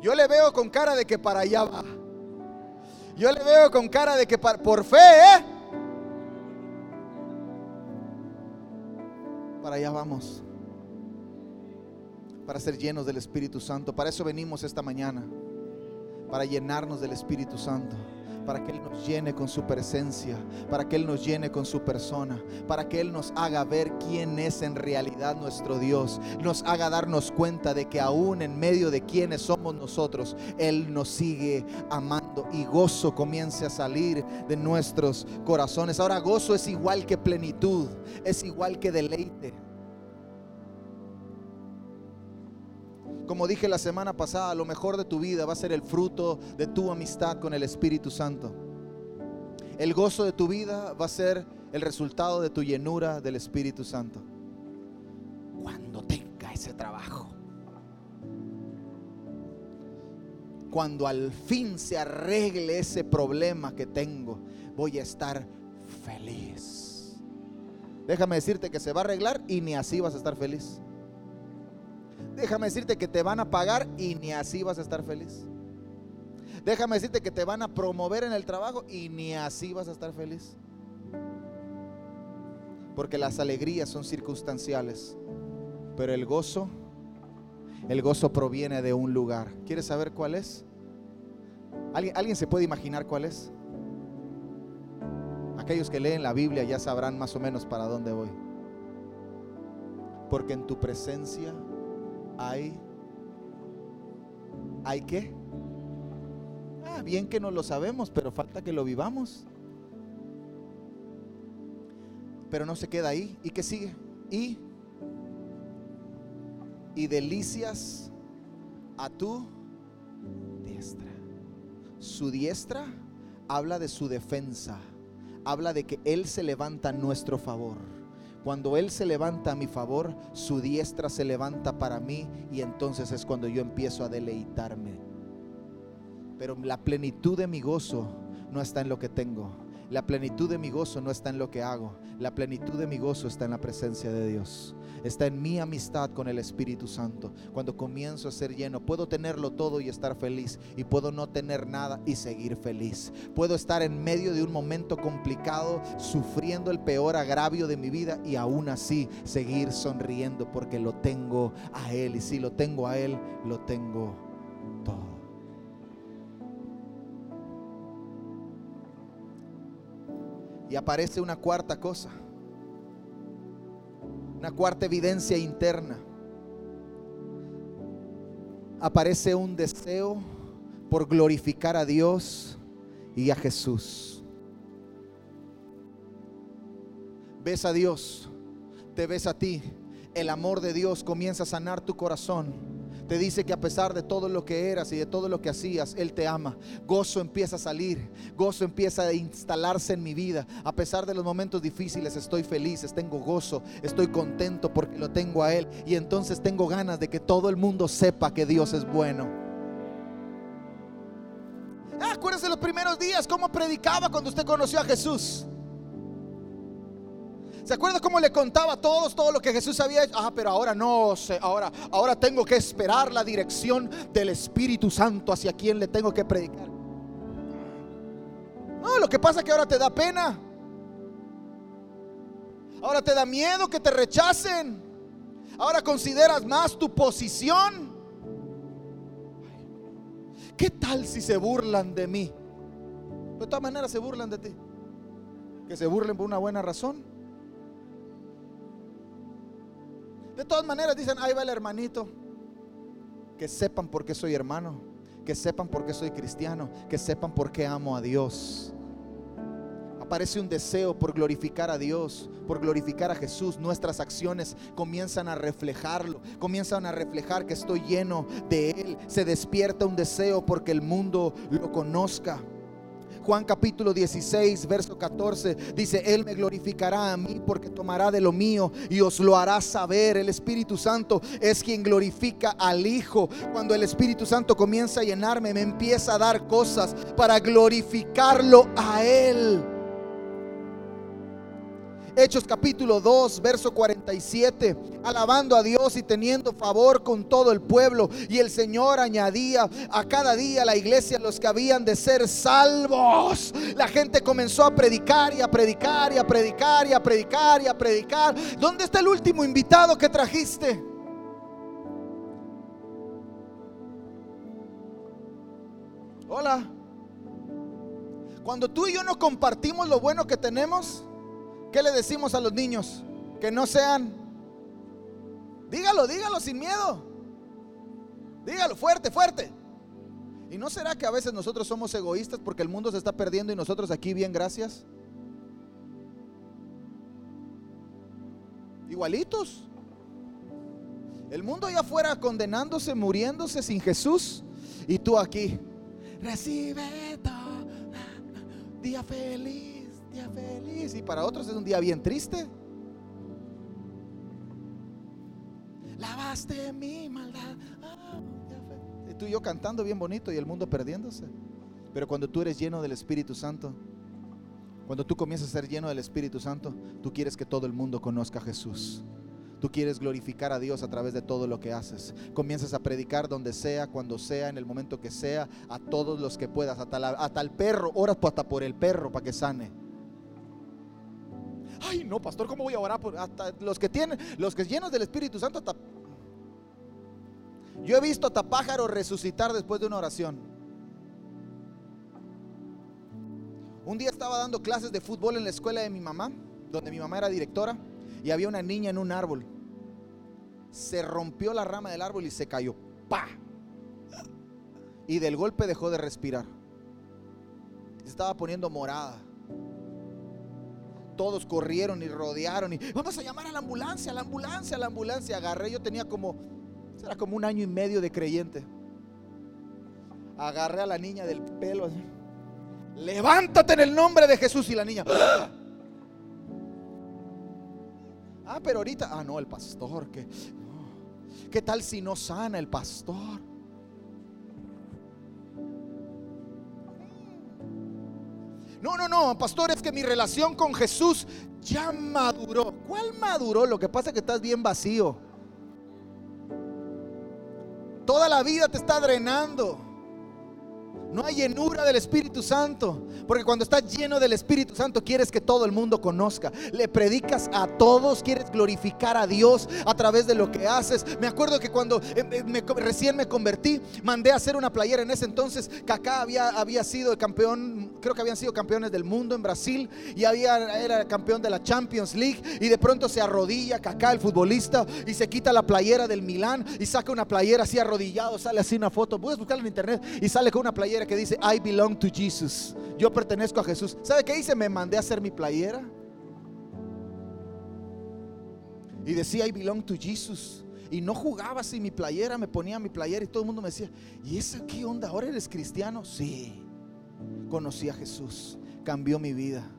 Yo le veo con cara de que para allá va. Yo le veo con cara de que por fe, ¿eh? Para allá vamos. Para ser llenos del Espíritu Santo. Para eso venimos esta mañana. Para llenarnos del Espíritu Santo para que Él nos llene con su presencia, para que Él nos llene con su persona, para que Él nos haga ver quién es en realidad nuestro Dios, nos haga darnos cuenta de que aún en medio de quienes somos nosotros, Él nos sigue amando y gozo comience a salir de nuestros corazones. Ahora gozo es igual que plenitud, es igual que deleite. Como dije la semana pasada, lo mejor de tu vida va a ser el fruto de tu amistad con el Espíritu Santo. El gozo de tu vida va a ser el resultado de tu llenura del Espíritu Santo. Cuando tenga ese trabajo. Cuando al fin se arregle ese problema que tengo, voy a estar feliz. Déjame decirte que se va a arreglar y ni así vas a estar feliz déjame decirte que te van a pagar y ni así vas a estar feliz. Déjame decirte que te van a promover en el trabajo y ni así vas a estar feliz. Porque las alegrías son circunstanciales, pero el gozo, el gozo proviene de un lugar. ¿Quieres saber cuál es? ¿Alguien, ¿Alguien se puede imaginar cuál es? Aquellos que leen la Biblia ya sabrán más o menos para dónde voy. Porque en tu presencia hay, ¿hay qué? Ah, bien que no lo sabemos, pero falta que lo vivamos. Pero no se queda ahí. ¿Y qué sigue? Y, y delicias a tu diestra. Su diestra habla de su defensa. Habla de que Él se levanta a nuestro favor. Cuando Él se levanta a mi favor, su diestra se levanta para mí y entonces es cuando yo empiezo a deleitarme. Pero la plenitud de mi gozo no está en lo que tengo. La plenitud de mi gozo no está en lo que hago. La plenitud de mi gozo está en la presencia de Dios está en mi amistad con el Espíritu Santo. Cuando comienzo a ser lleno, puedo tenerlo todo y estar feliz. Y puedo no tener nada y seguir feliz. Puedo estar en medio de un momento complicado, sufriendo el peor agravio de mi vida y aún así seguir sonriendo porque lo tengo a Él. Y si lo tengo a Él, lo tengo Y aparece una cuarta cosa una cuarta evidencia interna. Aparece un deseo por glorificar a Dios y a Jesús. Ves a Dios, te ves a ti. El amor de Dios comienza a sanar tu corazón te dice que a pesar de todo lo que eras y de todo lo que hacías, Él te ama. Gozo empieza a salir, gozo empieza a instalarse en mi vida. A pesar de los momentos difíciles, estoy feliz, tengo gozo, estoy contento porque lo tengo a Él. Y entonces tengo ganas de que todo el mundo sepa que Dios es bueno. Ah, acuérdese los primeros días, cómo predicaba cuando usted conoció a Jesús. ¿Se acuerda cómo le contaba a todos todo lo que Jesús había hecho? Ah, pero ahora no sé, ahora, ahora tengo que esperar la dirección del Espíritu Santo hacia quien le tengo que predicar. No, lo que pasa es que ahora te da pena. Ahora te da miedo que te rechacen. Ahora consideras más tu posición. ¿Qué tal si se burlan de mí? De todas maneras se burlan de ti. Que se burlen por una buena razón. De todas maneras dicen, ahí va el hermanito. Que sepan por qué soy hermano, que sepan por qué soy cristiano, que sepan por qué amo a Dios. Aparece un deseo por glorificar a Dios, por glorificar a Jesús. Nuestras acciones comienzan a reflejarlo, comienzan a reflejar que estoy lleno de Él. Se despierta un deseo porque el mundo lo conozca. Juan capítulo 16, verso 14, dice, Él me glorificará a mí porque tomará de lo mío y os lo hará saber. El Espíritu Santo es quien glorifica al Hijo. Cuando el Espíritu Santo comienza a llenarme, me empieza a dar cosas para glorificarlo a Él. Hechos capítulo 2, verso 47, alabando a Dios y teniendo favor con todo el pueblo. Y el Señor añadía a cada día la iglesia los que habían de ser salvos. La gente comenzó a predicar y a predicar y a predicar y a predicar y a predicar. ¿Dónde está el último invitado que trajiste? Hola. Cuando tú y yo no compartimos lo bueno que tenemos, ¿Qué le decimos a los niños? Que no sean. Dígalo, dígalo sin miedo. Dígalo fuerte, fuerte. ¿Y no será que a veces nosotros somos egoístas porque el mundo se está perdiendo y nosotros aquí bien, gracias? Igualitos. El mundo allá afuera condenándose, muriéndose sin Jesús. Y tú aquí, recibe todo, día feliz día feliz y para otros es un día bien triste. Lavaste mi maldad. Ah, y tú y yo cantando bien bonito y el mundo perdiéndose. Pero cuando tú eres lleno del Espíritu Santo, cuando tú comienzas a ser lleno del Espíritu Santo, tú quieres que todo el mundo conozca a Jesús. Tú quieres glorificar a Dios a través de todo lo que haces. Comienzas a predicar donde sea, cuando sea, en el momento que sea, a todos los que puedas. Hasta, el perro, oras hasta por el perro para que sane. Ay, no, pastor, ¿cómo voy a orar por hasta los que tienen, los que llenos del Espíritu Santo hasta Yo he visto hasta pájaros resucitar después de una oración. Un día estaba dando clases de fútbol en la escuela de mi mamá, donde mi mamá era directora, y había una niña en un árbol. Se rompió la rama del árbol y se cayó. ¡Pa! Y del golpe dejó de respirar. Se estaba poniendo morada todos corrieron y rodearon y vamos a llamar a la ambulancia, a la ambulancia, a la ambulancia. Agarré, yo tenía como, será como un año y medio de creyente. Agarré a la niña del pelo. Levántate en el nombre de Jesús y la niña. Ah, pero ahorita, ah, no, el pastor, que, ¿qué tal si no sana el pastor? No, no, no, pastor, es que mi relación con Jesús ya maduró. ¿Cuál maduró? Lo que pasa es que estás bien vacío. Toda la vida te está drenando. No hay llenura del Espíritu Santo. Porque cuando estás lleno del Espíritu Santo quieres que todo el mundo conozca. Le predicas a todos, quieres glorificar a Dios a través de lo que haces. Me acuerdo que cuando eh, eh, recién me convertí, mandé a hacer una playera. En ese entonces Kaká había, había sido campeón, creo que habían sido campeones del mundo en Brasil. Y había, era campeón de la Champions League. Y de pronto se arrodilla Kaká, el futbolista, y se quita la playera del Milán y saca una playera así arrodillado. Sale así una foto. Puedes buscarla en internet y sale con una playera que dice, I belong to Jesus. Yo pertenezco a Jesús. ¿Sabe qué hice? Me mandé a hacer mi playera. Y decía, I belong to Jesus. y no jugaba sin mi playera, me ponía mi playera y todo el mundo me decía, ¿y esa qué onda? ¿Ahora eres cristiano? Sí, conocí a Jesús, cambió mi vida.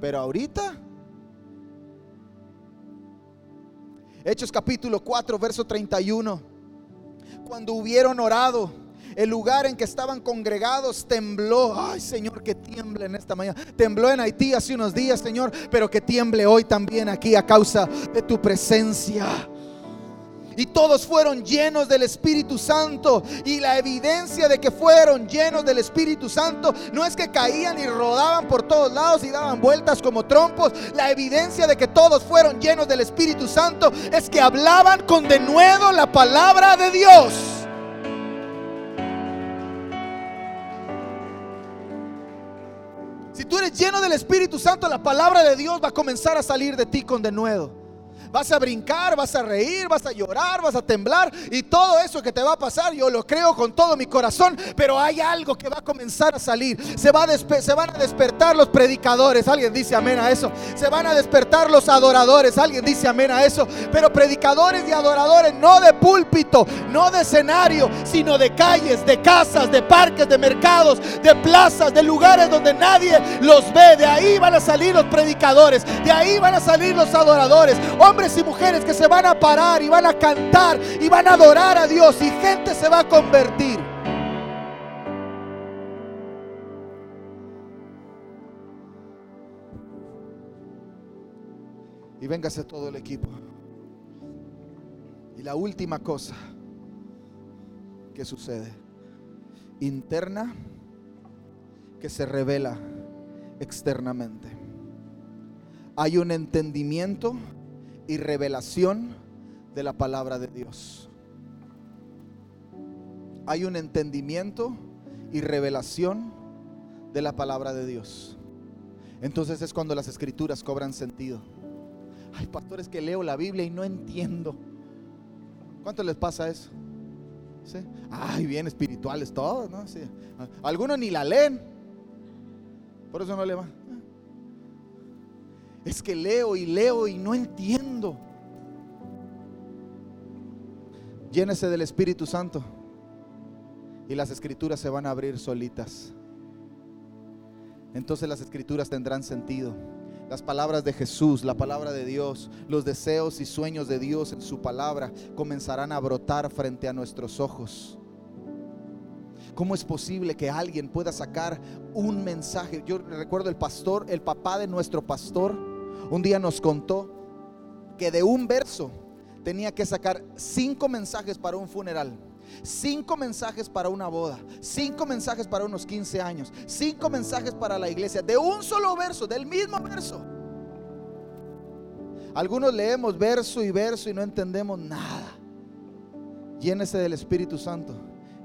Pero ahorita, Hechos capítulo 4, verso 31, cuando hubieron orado, el lugar en que estaban congregados tembló. Ay, Señor, que tiemble en esta mañana. Tembló en Haití hace unos días, Señor, pero que tiemble hoy también aquí a causa de tu presencia. Y todos fueron llenos del Espíritu Santo. Y la evidencia de que fueron llenos del Espíritu Santo no es que caían y rodaban por todos lados y daban vueltas como trompos. La evidencia de que todos fueron llenos del Espíritu Santo es que hablaban con denuedo la palabra de Dios. Si tú eres lleno del Espíritu Santo, la palabra de Dios va a comenzar a salir de ti con denuedo. Vas a brincar, vas a reír, vas a llorar, vas a temblar y todo eso que te va a pasar, yo lo creo con todo mi corazón, pero hay algo que va a comenzar a salir. Se, va se van a despertar los predicadores, alguien dice amén a eso. Se van a despertar los adoradores, alguien dice amén a eso. Pero predicadores y adoradores no de púlpito, no de escenario, sino de calles, de casas, de parques, de mercados, de plazas, de lugares donde nadie los ve. De ahí van a salir los predicadores, de ahí van a salir los adoradores. Y mujeres que se van a parar y van a cantar y van a adorar a Dios y gente se va a convertir. Y véngase todo el equipo. Y la última cosa que sucede, interna, que se revela externamente. Hay un entendimiento y revelación de la palabra de Dios. Hay un entendimiento y revelación de la palabra de Dios. Entonces es cuando las escrituras cobran sentido. Hay pastores que leo la Biblia y no entiendo. ¿Cuánto les pasa eso? ¿Sí? Ay, bien espirituales todos, ¿no? Algunos ni la leen. Por eso no le va. Es que leo y leo y no entiendo. Llénese del Espíritu Santo y las escrituras se van a abrir solitas. Entonces las escrituras tendrán sentido. Las palabras de Jesús, la palabra de Dios, los deseos y sueños de Dios en su palabra comenzarán a brotar frente a nuestros ojos. ¿Cómo es posible que alguien pueda sacar un mensaje? Yo recuerdo el pastor, el papá de nuestro pastor, un día nos contó que de un verso tenía que sacar cinco mensajes para un funeral. Cinco mensajes para una boda, cinco mensajes para unos 15 años, cinco mensajes para la iglesia, de un solo verso, del mismo verso. Algunos leemos verso y verso y no entendemos nada. Llénese del Espíritu Santo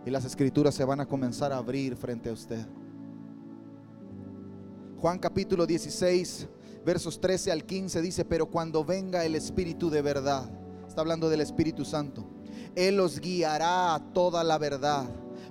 y las escrituras se van a comenzar a abrir frente a usted. Juan capítulo 16, versos 13 al 15 dice, pero cuando venga el Espíritu de verdad, está hablando del Espíritu Santo, Él los guiará a toda la verdad,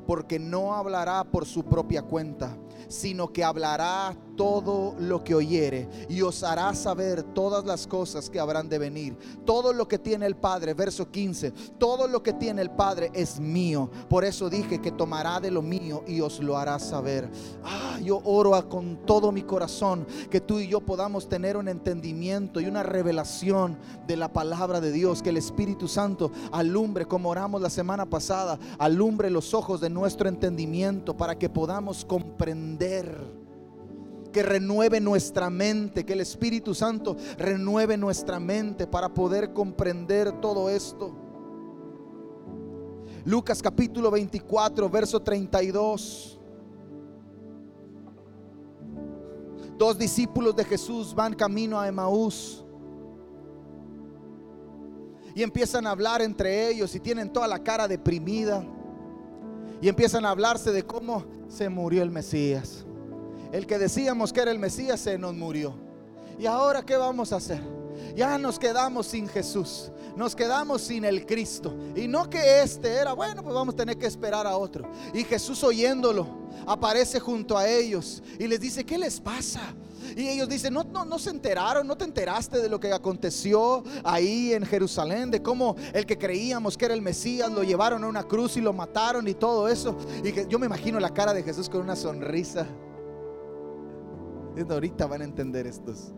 porque no hablará por su propia cuenta, sino que hablará todo lo que oyere y os hará saber todas las cosas que habrán de venir. Todo lo que tiene el Padre, verso 15, todo lo que tiene el Padre es mío. Por eso dije que tomará de lo mío y os lo hará saber. Ah, yo oro con todo mi corazón que tú y yo podamos tener un entendimiento y una revelación de la palabra de Dios, que el Espíritu Santo alumbre como oramos la semana pasada, alumbre los ojos de nuestro entendimiento para que podamos comprender que renueve nuestra mente, que el Espíritu Santo renueve nuestra mente para poder comprender todo esto. Lucas capítulo 24, verso 32. Dos discípulos de Jesús van camino a Emaús. Y empiezan a hablar entre ellos y tienen toda la cara deprimida. Y empiezan a hablarse de cómo se murió el Mesías. El que decíamos que era el Mesías se nos murió. ¿Y ahora qué vamos a hacer? Ya nos quedamos sin Jesús, nos quedamos sin el Cristo. Y no que este era, bueno, pues vamos a tener que esperar a otro. Y Jesús oyéndolo, aparece junto a ellos y les dice, ¿qué les pasa? Y ellos dicen, no, no, no se enteraron, no te enteraste de lo que aconteció ahí en Jerusalén, de cómo el que creíamos que era el Mesías lo llevaron a una cruz y lo mataron y todo eso. Y que yo me imagino la cara de Jesús con una sonrisa. Ahorita van a entender estos.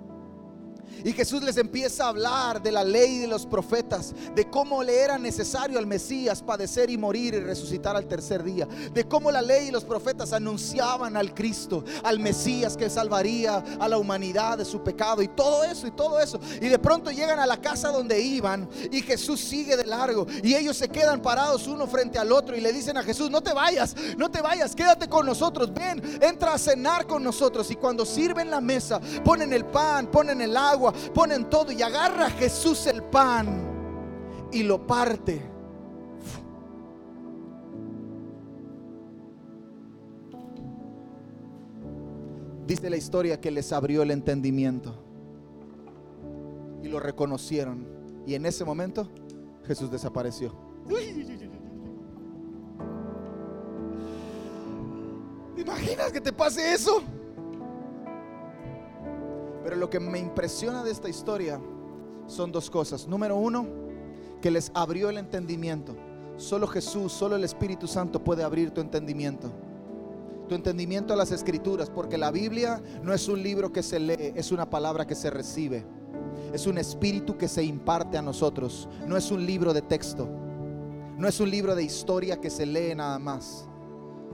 Y Jesús les empieza a hablar de la ley de los profetas, de cómo le era necesario al Mesías padecer y morir y resucitar al tercer día, de cómo la ley y los profetas anunciaban al Cristo, al Mesías que salvaría a la humanidad de su pecado y todo eso y todo eso. Y de pronto llegan a la casa donde iban y Jesús sigue de largo y ellos se quedan parados uno frente al otro y le dicen a Jesús, no te vayas, no te vayas, quédate con nosotros, ven, entra a cenar con nosotros. Y cuando sirven la mesa, ponen el pan, ponen el agua ponen todo y agarra Jesús el pan y lo parte. Dice la historia que les abrió el entendimiento y lo reconocieron. Y en ese momento Jesús desapareció. ¿Te imaginas que te pase eso? Pero lo que me impresiona de esta historia son dos cosas. Número uno, que les abrió el entendimiento. Solo Jesús, solo el Espíritu Santo puede abrir tu entendimiento. Tu entendimiento a las escrituras, porque la Biblia no es un libro que se lee, es una palabra que se recibe. Es un espíritu que se imparte a nosotros. No es un libro de texto. No es un libro de historia que se lee nada más.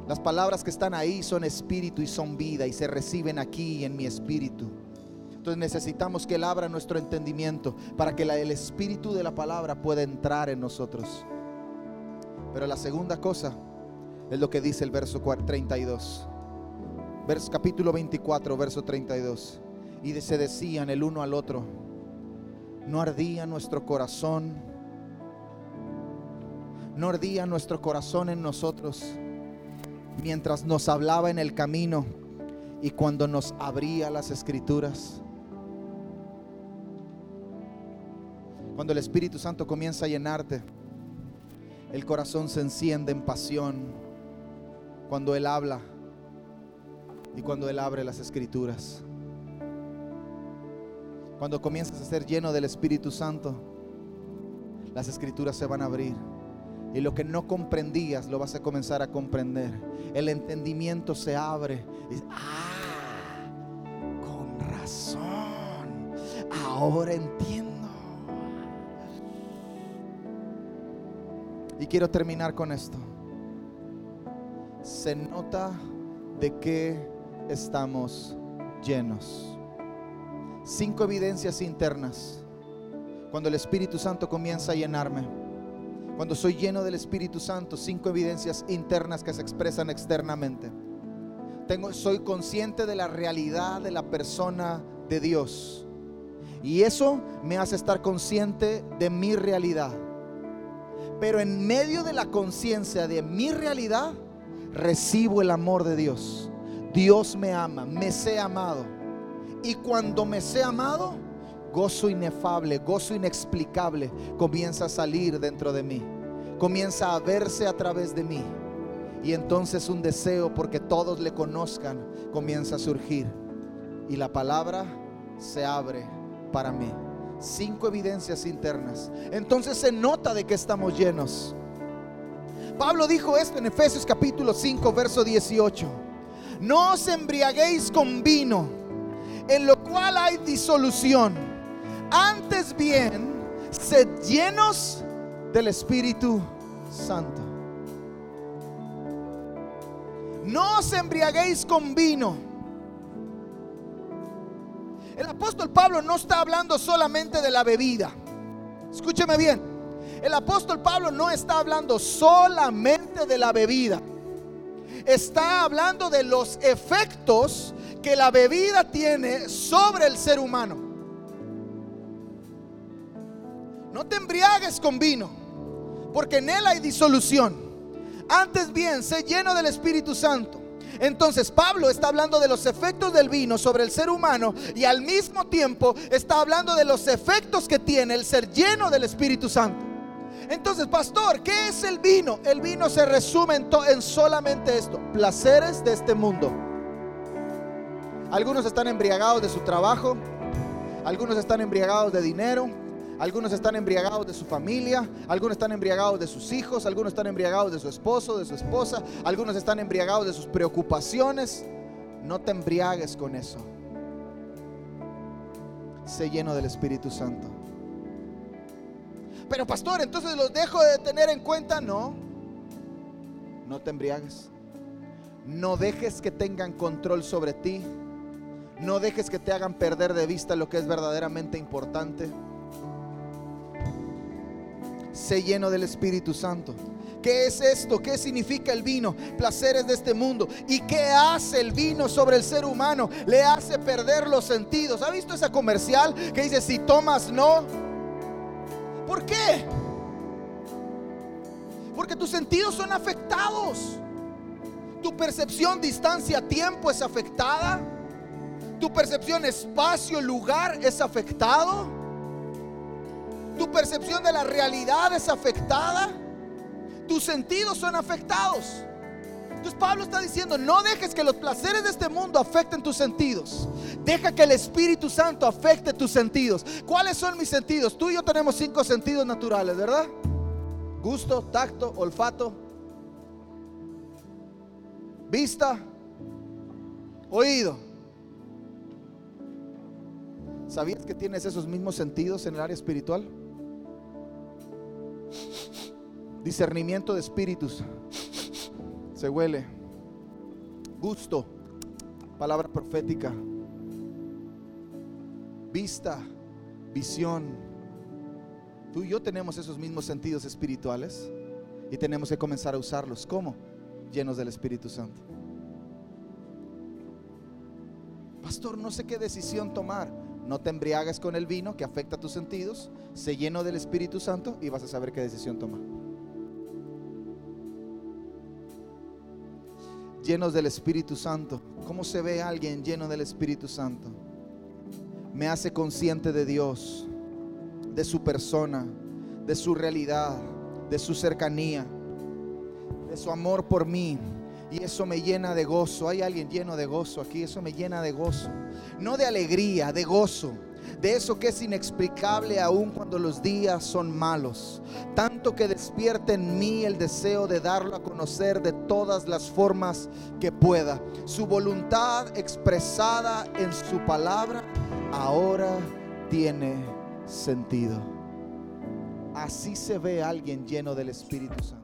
Las palabras que están ahí son espíritu y son vida y se reciben aquí en mi espíritu. Entonces necesitamos que Él abra nuestro entendimiento para que el espíritu de la palabra pueda entrar en nosotros. Pero la segunda cosa es lo que dice el verso 32. Vers, capítulo 24, verso 32. Y se decían el uno al otro, no ardía nuestro corazón, no ardía nuestro corazón en nosotros mientras nos hablaba en el camino y cuando nos abría las escrituras. Cuando el Espíritu Santo comienza a llenarte, el corazón se enciende en pasión cuando Él habla y cuando Él abre las escrituras. Cuando comienzas a ser lleno del Espíritu Santo, las escrituras se van a abrir. Y lo que no comprendías lo vas a comenzar a comprender. El entendimiento se abre. Y, ah, con razón. Ahora entiendo Y quiero terminar con esto. Se nota de qué estamos llenos. Cinco evidencias internas. Cuando el Espíritu Santo comienza a llenarme. Cuando soy lleno del Espíritu Santo, cinco evidencias internas que se expresan externamente. Tengo, soy consciente de la realidad de la persona de Dios. Y eso me hace estar consciente de mi realidad. Pero en medio de la conciencia de mi realidad, recibo el amor de Dios. Dios me ama, me sé amado. Y cuando me sé amado, gozo inefable, gozo inexplicable comienza a salir dentro de mí. Comienza a verse a través de mí. Y entonces un deseo porque todos le conozcan comienza a surgir. Y la palabra se abre para mí cinco evidencias internas. Entonces se nota de que estamos llenos. Pablo dijo esto en Efesios capítulo 5, verso 18. No os embriaguéis con vino, en lo cual hay disolución. Antes bien, sed llenos del Espíritu Santo. No os embriaguéis con vino el apóstol Pablo no está hablando solamente de la bebida. Escúcheme bien. El apóstol Pablo no está hablando solamente de la bebida. Está hablando de los efectos que la bebida tiene sobre el ser humano. No te embriagues con vino, porque en él hay disolución. Antes bien, sé lleno del Espíritu Santo entonces Pablo está hablando de los efectos del vino sobre el ser humano y al mismo tiempo está hablando de los efectos que tiene el ser lleno del Espíritu Santo. Entonces, pastor, ¿qué es el vino? El vino se resume en, solamente esto, placeres de este mundo. Algunos están embriagados de su trabajo, algunos están embriagados de dinero, algunos están embriagados de su familia, algunos están embriagados de sus hijos, algunos están embriagados de su esposo, de su esposa, algunos están embriagados de sus preocupaciones. No te embriagues con eso. Sé lleno del Espíritu Santo. Pero pastor, entonces los dejo de tener en cuenta. No, no te embriagues. No dejes que tengan control sobre ti. No dejes que te hagan perder de vista lo que es verdaderamente importante. Sé lleno del Espíritu Santo. ¿Qué es esto? ¿Qué significa el vino? Placeres de este mundo. ¿Y qué hace el vino sobre el ser humano? Le hace perder los sentidos. ¿Ha visto esa comercial que dice, si tomas no? ¿Por qué? Porque tus sentidos son afectados. Tu percepción distancia-tiempo es afectada. Tu percepción espacio-lugar es afectado. Tu percepción de la realidad es afectada. Tus sentidos son afectados. Entonces Pablo está diciendo, no dejes que los placeres de este mundo afecten tus sentidos. Deja que el Espíritu Santo afecte tus sentidos. ¿Cuáles son mis sentidos? Tú y yo tenemos cinco sentidos naturales, ¿verdad? Gusto, tacto, olfato, vista, oído. ¿Sabías que tienes esos mismos sentidos en el área espiritual? Discernimiento de espíritus. Se huele. Gusto. Palabra profética. Vista. Visión. Tú y yo tenemos esos mismos sentidos espirituales y tenemos que comenzar a usarlos. ¿Cómo? Llenos del Espíritu Santo. Pastor, no sé qué decisión tomar. No te embriagues con el vino que afecta tus sentidos. Sé lleno del Espíritu Santo y vas a saber qué decisión tomar. Llenos del Espíritu Santo. ¿Cómo se ve alguien lleno del Espíritu Santo? Me hace consciente de Dios, de su persona, de su realidad, de su cercanía, de su amor por mí. Y eso me llena de gozo. Hay alguien lleno de gozo aquí. Eso me llena de gozo. No de alegría, de gozo. De eso que es inexplicable aún cuando los días son malos. Tanto que despierte en mí el deseo de darlo a conocer de todas las formas que pueda. Su voluntad expresada en su palabra ahora tiene sentido. Así se ve alguien lleno del Espíritu Santo.